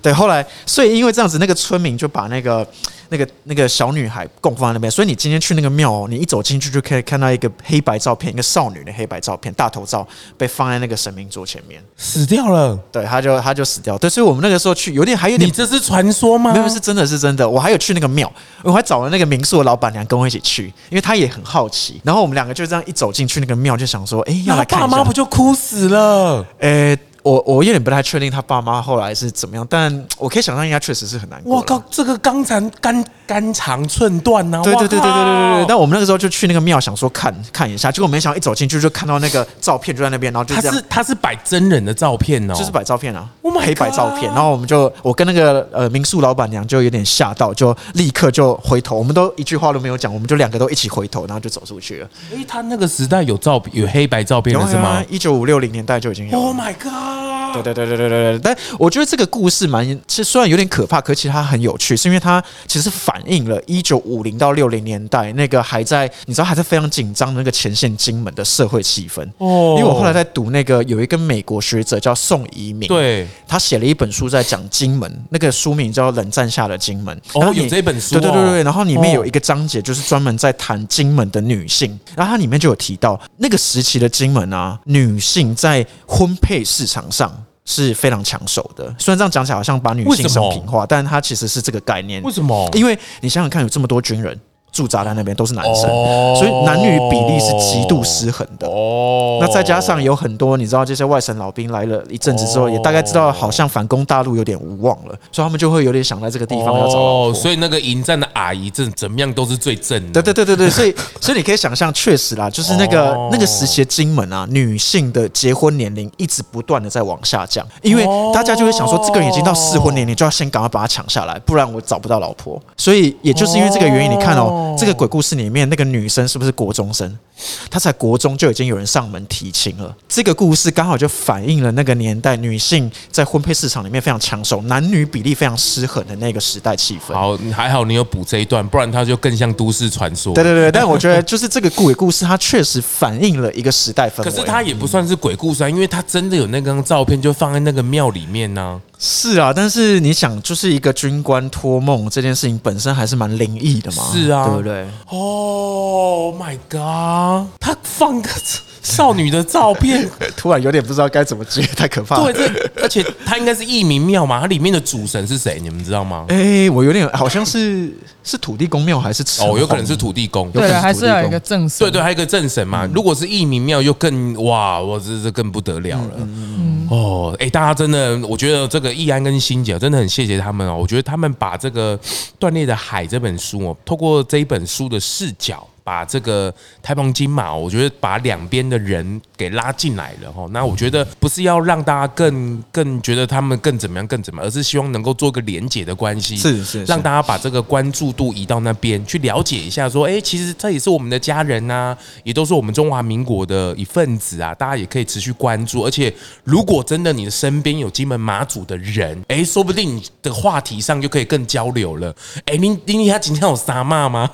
对，后来所以因为这样子，那个村民就把那个。那个那个小女孩供奉在那边，所以你今天去那个庙哦，你一走进去就可以看到一个黑白照片，一个少女的黑白照片，大头照被放在那个神明桌前面，死掉了。对，他就他就死掉。对，所以我们那个时候去，有点还有点，你这是传说吗？没有，是真的是真的。我还有去那个庙，我还找了那个民宿的老板娘跟我一起去，因为她也很好奇。然后我们两个就这样一走进去那个庙，就想说，哎，要来看一下。爸妈不就哭死了？哎。我我有点不太确定他爸妈后来是怎么样，但我可以想象应该确实是很难过。我靠，这个肝才肝肝肠寸断呐！对对对对对对对！但我们那个时候就去那个庙，想说看看一下，结果没想到一走进去就看到那个照片就在那边，然后他是他是摆真人的照片哦，就是摆照片啊，黑白照片。然后我们就我跟那个呃民宿老板娘就有点吓到，就立刻就回头，我们都一句话都没有讲，我们就两个都一起回头，然后就走出去了。哎，他那个时代有照有黑白照片的是吗？一九五六零年代就已经有。Oh my god！对对对对。对对但我觉得这个故事蛮，其实虽然有点可怕，可其实它很有趣，是因为它其实反映了一九五零到六零年代那个还在你知道还在非常紧张的那个前线金门的社会气氛。哦，因为我后来在读那个有一个美国学者叫宋怡明，对，他写了一本书在讲金门，那个书名叫《冷战下的金门》。哦，有这本书。对对对对，然后里面有一个章节就是专门在谈金门的女性，然后它里面就有提到那个时期的金门啊，女性在婚配市场上。是非常抢手的，虽然这样讲起来好像把女性商品化，但它其实是这个概念。为什么？因为你想想看，有这么多军人。驻扎在那边都是男生，所以男女比例是极度失衡的。哦那再加上有很多你知道这些外省老兵来了一阵子之后，也大概知道好像反攻大陆有点无望了，所以他们就会有点想在这个地方要找哦。所以那个迎战的阿姨，这怎么样都是最正的。对对对对对，所以所以你可以想象，确实啦，就是那个那个时期的金门啊，女性的结婚年龄一直不断的在往下降，因为大家就会想说，这个人已经到适婚年龄，就要先赶快把他抢下来，不然我找不到老婆。所以也就是因为这个原因，你看哦。这个鬼故事里面那个女生是不是国中生？她在国中就已经有人上门提亲了。这个故事刚好就反映了那个年代女性在婚配市场里面非常抢手，男女比例非常失衡的那个时代气氛。好，还好你有补这一段，不然它就更像都市传说。对对对，但我觉得就是这个鬼故事，它确实反映了一个时代氛围。可是它也不算是鬼故事啊，因为它真的有那张照片，就放在那个庙里面呢。是啊，但是你想，就是一个军官托梦这件事情本身还是蛮灵异的嘛。是啊，对不对？Oh my god！他放个少女的照片，突然有点不知道该怎么接，太可怕了。对，这而且他应该是义民庙嘛，它里面的主神是谁？你们知道吗？哎、欸，我有点好像是是土地公庙还是哦，有可能是土地公。对，还是有一个正神。对对，还有一个正神嘛。嗯、如果是义民庙，又更哇，我这这更不得了了。哦，哎，大家真的，我觉得这个易安跟欣姐真的很谢谢他们哦。我觉得他们把这个《断裂的海》这本书哦，透过这一本书的视角。把这个台澎金马，我觉得把两边的人给拉进来了哈。那我觉得不是要让大家更更觉得他们更怎么样更怎么样，而是希望能够做个连结的关系，是是，让大家把这个关注度移到那边去了解一下，说，哎，其实这也是我们的家人呐，也都是我们中华民国的一份子啊。大家也可以持续关注，而且如果真的你的身边有金门马祖的人，哎，说不定你的话题上就可以更交流了。哎，您您他今天有啥骂吗？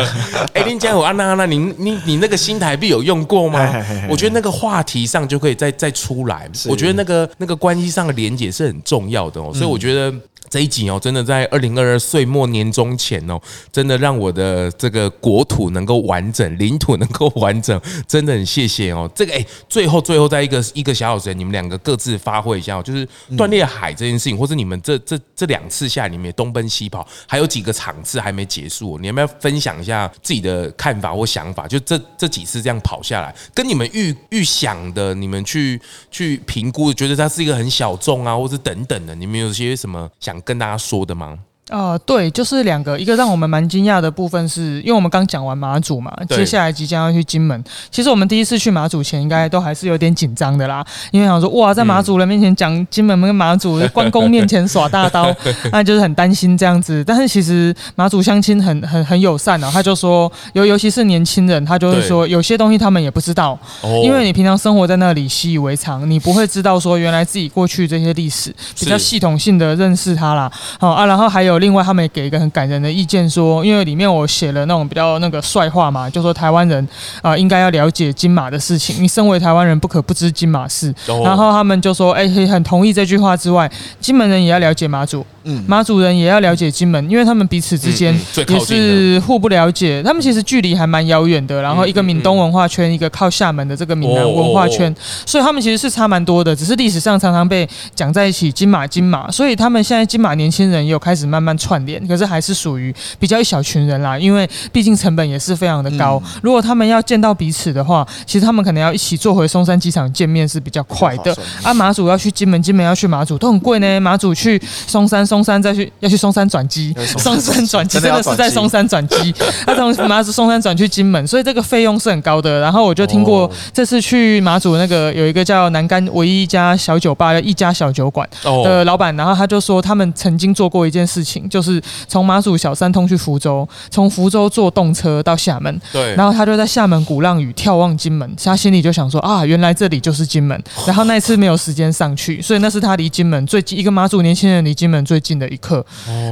哎，您。加油啊！那那你你你那个新台币有用过吗？我觉得那个话题上就可以再再出来。我觉得那个那个关系上的连接是很重要的哦。所以我觉得。这一集哦，真的在二零二二岁末年终前哦，真的让我的这个国土能够完整，领土能够完整，真的很谢谢哦。这个哎，最后最后在一个一个小小时，你们两个各自发挥一下哦，就是断裂海这件事情，或者你们这这这两次下，你们也东奔西跑，还有几个场次还没结束，你要不要分享一下自己的看法或想法？就这这几次这样跑下来，跟你们预预想的，你们去去评估，觉得它是一个很小众啊，或者等等的，你们有些什么想？想跟大家说的吗？呃，对，就是两个，一个让我们蛮惊讶的部分是，因为我们刚讲完马祖嘛，接下来即将要去金门。其实我们第一次去马祖前，应该都还是有点紧张的啦，因为想说哇，在马祖人面前讲金门跟马祖 关公面前耍大刀，那就是很担心这样子。但是其实马祖乡亲很很很友善哦，他就说，尤尤其是年轻人，他就会说有些东西他们也不知道，因为你平常生活在那里习以为常，你不会知道说原来自己过去这些历史比较系统性的认识它啦。好啊，然后还有另外他们也给一个很感人的意见说，因为里面我写了那种比较那个帅话嘛，就说台湾人啊应该要了解金马的事情，你身为台湾人不可不知金马事。然后他们就说，哎，很同意这句话之外，金门人也要了解马祖。嗯，马祖人也要了解金门，因为他们彼此之间也是互不了解。他们其实距离还蛮遥远的，然后一个闽东文化圈，一个靠厦门的这个闽南文化圈，所以他们其实是差蛮多的。只是历史上常常被讲在一起，金马金马。所以他们现在金马年轻人也有开始慢慢串联，可是还是属于比较一小群人啦。因为毕竟成本也是非常的高。如果他们要见到彼此的话，其实他们可能要一起坐回松山机场见面是比较快的。啊，马祖要去金门，金门要去马祖都很贵呢。马祖去松山。松山再去要去松山转机，松山转机真的是在松山转机，他从马祖松山转去金门，所以这个费用是很高的。然后我就听过这次去马祖那个有一个叫南干唯一一家小酒吧，叫一家小酒馆的老板，然后他就说他们曾经做过一件事情，就是从马祖小三通去福州，从福州坐动车到厦门，对，然后他就在厦门鼓浪屿眺望金门，他心里就想说啊，原来这里就是金门。然后那一次没有时间上去，所以那是他离金门最近一个马祖年轻人离金门最近的一刻，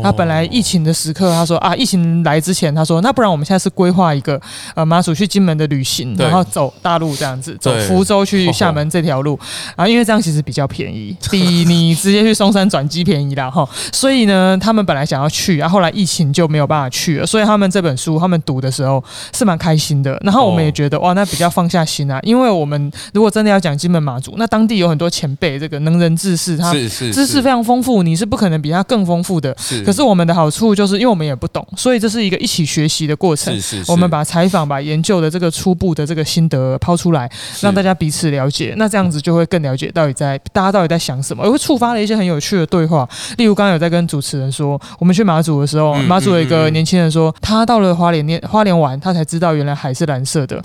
他本来疫情的时刻，他说啊，疫情来之前，他说那不然我们现在是规划一个呃马祖去金门的旅行，然后走大陆这样子，走福州去 厦门这条路啊，因为这样其实比较便宜，比你直接去松山转机便宜啦哈。所以呢，他们本来想要去，然后后来疫情就没有办法去了，所以他们这本书他们读的时候是蛮开心的。然后我们也觉得哇，那比较放下心啊，因为我们如果真的要讲金门马祖，那当地有很多前辈，这个能人志士，他知识非常丰富，你是不可能比他更丰富的，是，可是我们的好处就是因为我们也不懂，所以这是一个一起学习的过程。是是是，我们把采访、把研究的这个初步的这个心得抛出来，让大家彼此了解。那这样子就会更了解到底在大家到底在想什么，也会触发了一些很有趣的对话。例如刚刚有在跟主持人说，我们去马祖的时候，马祖有一个年轻人说，他到了花莲念花莲玩，他才知道原来海是蓝色的。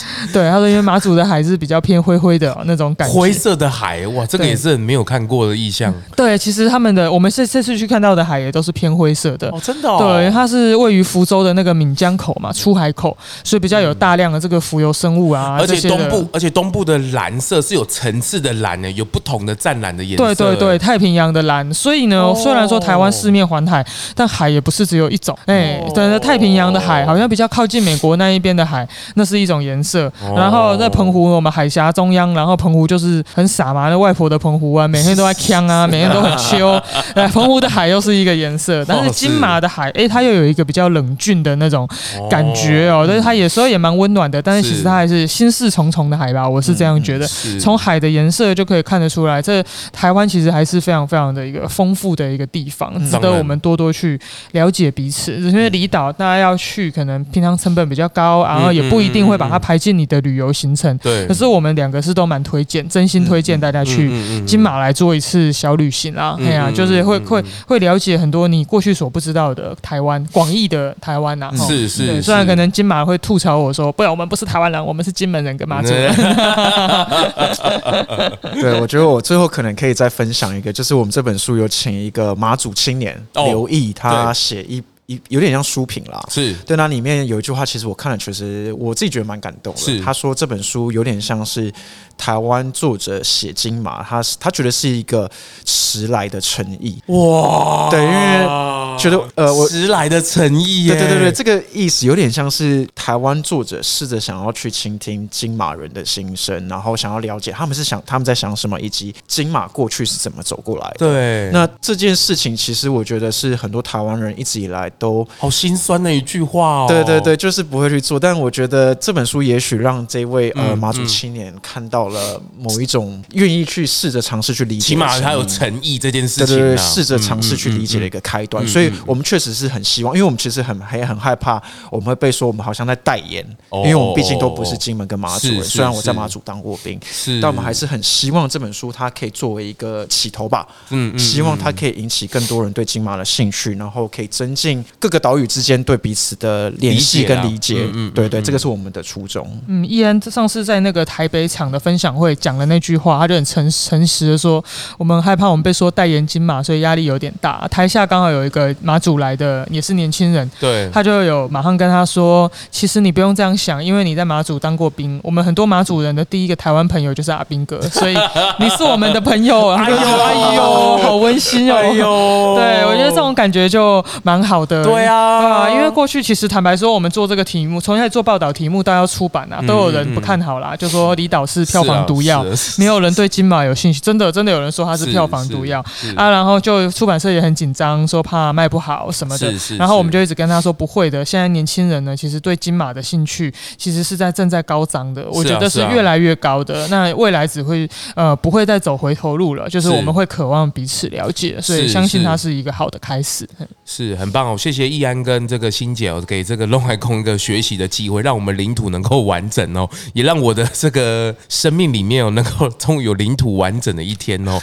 对，他说因为马祖的海是比较偏灰灰的那种感觉，灰色的海，哇，这个也是很没有看过的意象。对，其实他们的我们这这次去看到的海也都是偏灰色的。哦，真的哦。对，它是位于福州的那个闽江口嘛，出海口，所以比较有大量的这个浮游生物啊。而且东部，而且东部的蓝色是有层次的蓝呢，有不同的湛蓝的颜色。对对对，太平洋的蓝。所以呢，虽然说台湾四面环海，但海也不是只有一种。哎，对，太平洋的海好像比较靠近美国那一边的海，那是一种颜色。然后在澎湖，我们海峡中央，然后澎湖就是很傻嘛，那外婆的澎湖啊，每天都在呛啊，每天都很秋。哎，澎湖的海又是一个颜色，但是金马的海，哎，它又有一个比较冷峻的那种感觉哦，但是它有时候也蛮温暖的，但是其实它还是心事重重的海吧，我是这样觉得。从海的颜色就可以看得出来，这台湾其实还是非常非常的一个丰富的一个地方，值得我们多多去了解彼此。因为离岛大家要去，可能平常成本比较高，然后也不一定会把它排进你的旅游行程。对。可是我们两个是都蛮推荐，真心推荐大家去金马来做一次小旅行啊！哎呀，就是会会会了解很多你过去所不知道的台湾，广义的台湾呐。是是。虽然可能金马会吐槽我说，不然，我们不是台湾人，我们是金门人跟马祖人。对，我觉得我最后可能可以再分享一个，就是我们这本书有请一个马祖青年刘毅，他写一。有点像书评啦，是对。那里面有一句话，其实我看了，确实我自己觉得蛮感动的。是他说这本书有点像是台湾作者写金马，他他觉得是一个迟来的诚意。哇，对，因为觉得呃，我迟来的诚意，对对对对，这个意思有点像是台湾作者试着想要去倾听金马人的心声，然后想要了解他们是想他们在想什么，以及金马过去是怎么走过来的。对，那这件事情其实我觉得是很多台湾人一直以来。都好心酸的一句话哦。对对对，就是不会去做。但我觉得这本书也许让这位呃马祖青年看到了某一种愿意去试着尝试去理解，起码他有诚意这件事情，对对对，试着尝试去理解的一个开端。所以我们确实是很希望，因为我们其实很还很害怕我们会被说我们好像在代言，因为我们毕竟都不是金门跟马祖人。虽然我在马祖当过兵，是，但我们还是很希望这本书它可以作为一个起头吧。嗯，希望它可以引起更多人对金马的兴趣，然后可以增进各个岛屿之间对彼此的联系跟理解。嗯，对对，这个是我们的初衷。嗯，依然上次在那个台北场的分享会讲的那句话，他就很诚诚实的说，我们害怕我们被说代言金马，所以压力有点大。台下刚好有一个马祖来的，也是年轻人，对，他就有马上跟他说，其实你不用这样想，因为你在马祖当过兵，我们很多马祖人的第一个台湾朋友就是阿兵哥，所以你是我们的朋友。哎呦 哎呦，好温馨哦！哎呦，对，我觉得这种感觉就蛮好的。对啊，啊，因为过去其实坦白说，我们做这个题目，从开始做报道题目到要出版啊，都有人不看好啦，就说离岛是票 房毒药，没有人对金马有兴趣。真的，真的有人说它是票房毒药啊，然后就出版社也很紧张，说怕卖不好什么的。然后我们就一直跟他说不会的，现在年轻人呢，其实对金马的兴趣其实是在正在高涨的，我觉得是越来越高的。那未来只会呃不会再走回头路了，就是我们会渴望彼此了解，所以相信它是一个好的开始。是，是很棒哦，谢谢易安跟这个欣姐哦，给这个龙海空一个学习的机会，让我们领土能够完整哦，也让我的这个生命里面有能够终于有领土完整的一天哦。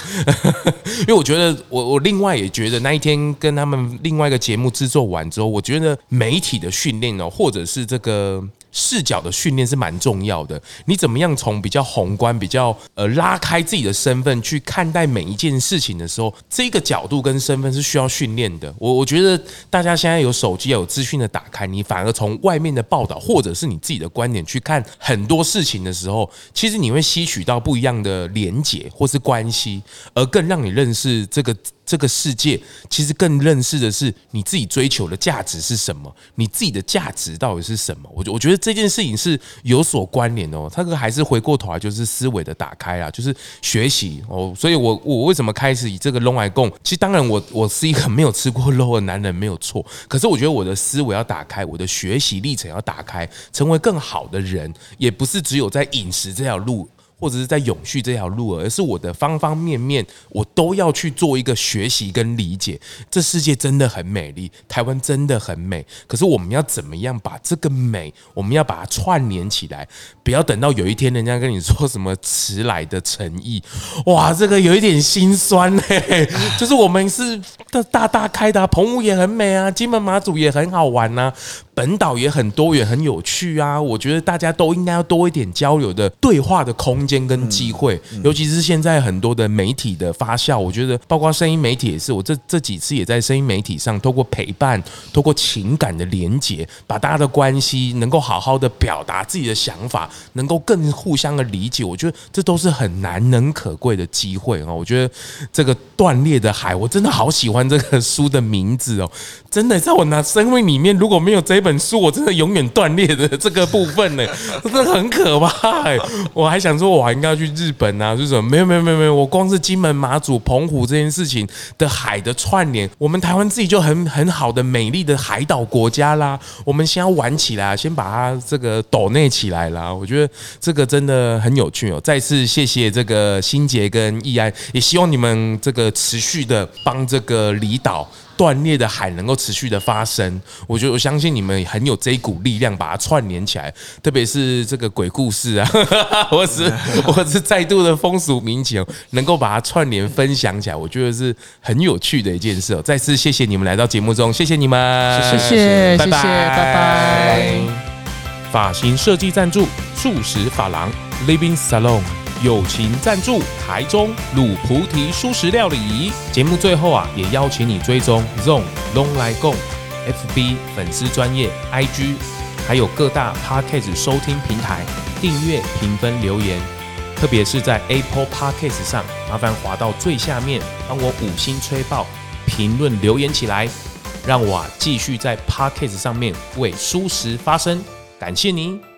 因为我觉得我我另外也觉得那一天跟他们另外一个节目制作完之后，我觉得媒体的训练哦，或者是这个。视角的训练是蛮重要的。你怎么样从比较宏观、比较呃拉开自己的身份去看待每一件事情的时候，这个角度跟身份是需要训练的。我我觉得大家现在有手机、有资讯的打开，你反而从外面的报道或者是你自己的观点去看很多事情的时候，其实你会吸取到不一样的连结或是关系，而更让你认识这个。这个世界其实更认识的是你自己追求的价值是什么，你自己的价值到底是什么？我我觉得这件事情是有所关联哦。他个还是回过头来就是思维的打开啊，就是学习哦。所以我我为什么开始以这个 low 来供？其实当然我我是一个没有吃过肉的男人，没有错。可是我觉得我的思维要打开，我的学习历程要打开，成为更好的人，也不是只有在饮食这条路。或者是在永续这条路，而是我的方方面面，我都要去做一个学习跟理解。这世界真的很美丽，台湾真的很美。可是我们要怎么样把这个美，我们要把它串联起来，不要等到有一天人家跟你说什么迟来的诚意，哇，这个有一点心酸嘞。就是我们是大大大开的，澎湖也很美啊，金门马祖也很好玩呐。本岛也很多元，很有趣啊！我觉得大家都应该要多一点交流的对话的空间跟机会，尤其是现在很多的媒体的发酵，我觉得包括声音媒体也是。我这这几次也在声音媒体上，透过陪伴，透过情感的连接，把大家的关系能够好好的表达自己的想法，能够更互相的理解。我觉得这都是很难能可贵的机会啊！我觉得这个断裂的海，我真的好喜欢这个书的名字哦！真的在我那生命里面，如果没有这本。本书我真的永远断裂的这个部分呢，真的很可怕哎！我还想说，我还应该要去日本啊，是什么？没有没有没有没有，我光是金门、马祖、澎湖这件事情的海的串联，我们台湾自己就很很好的美丽的海岛国家啦。我们先要玩起来，先把它这个抖内起来啦。我觉得这个真的很有趣哦。再次谢谢这个新杰跟易安，也希望你们这个持续的帮这个离岛。断裂的海能够持续的发生，我觉得我相信你们很有这一股力量，把它串联起来。特别是这个鬼故事啊，或是 或是再度的风俗民情，能够把它串联分享起来，我觉得是很有趣的一件事哦。再次谢谢你们来到节目中，谢谢你们，谢谢，拜拜，拜拜。发型设计赞助：素食发廊 Living Salon。友情赞助台中卤菩提蔬食料理。节目最后啊，也邀请你追踪 ZONG 咙来共 FB 粉丝专业 IG，还有各大 Podcast 收听平台订阅、评分、留言。特别是在 Apple Podcast 上，麻烦滑到最下面，帮我五星吹爆，评论留言起来，让我啊继续在 Podcast 上面为蔬食发声。感谢您。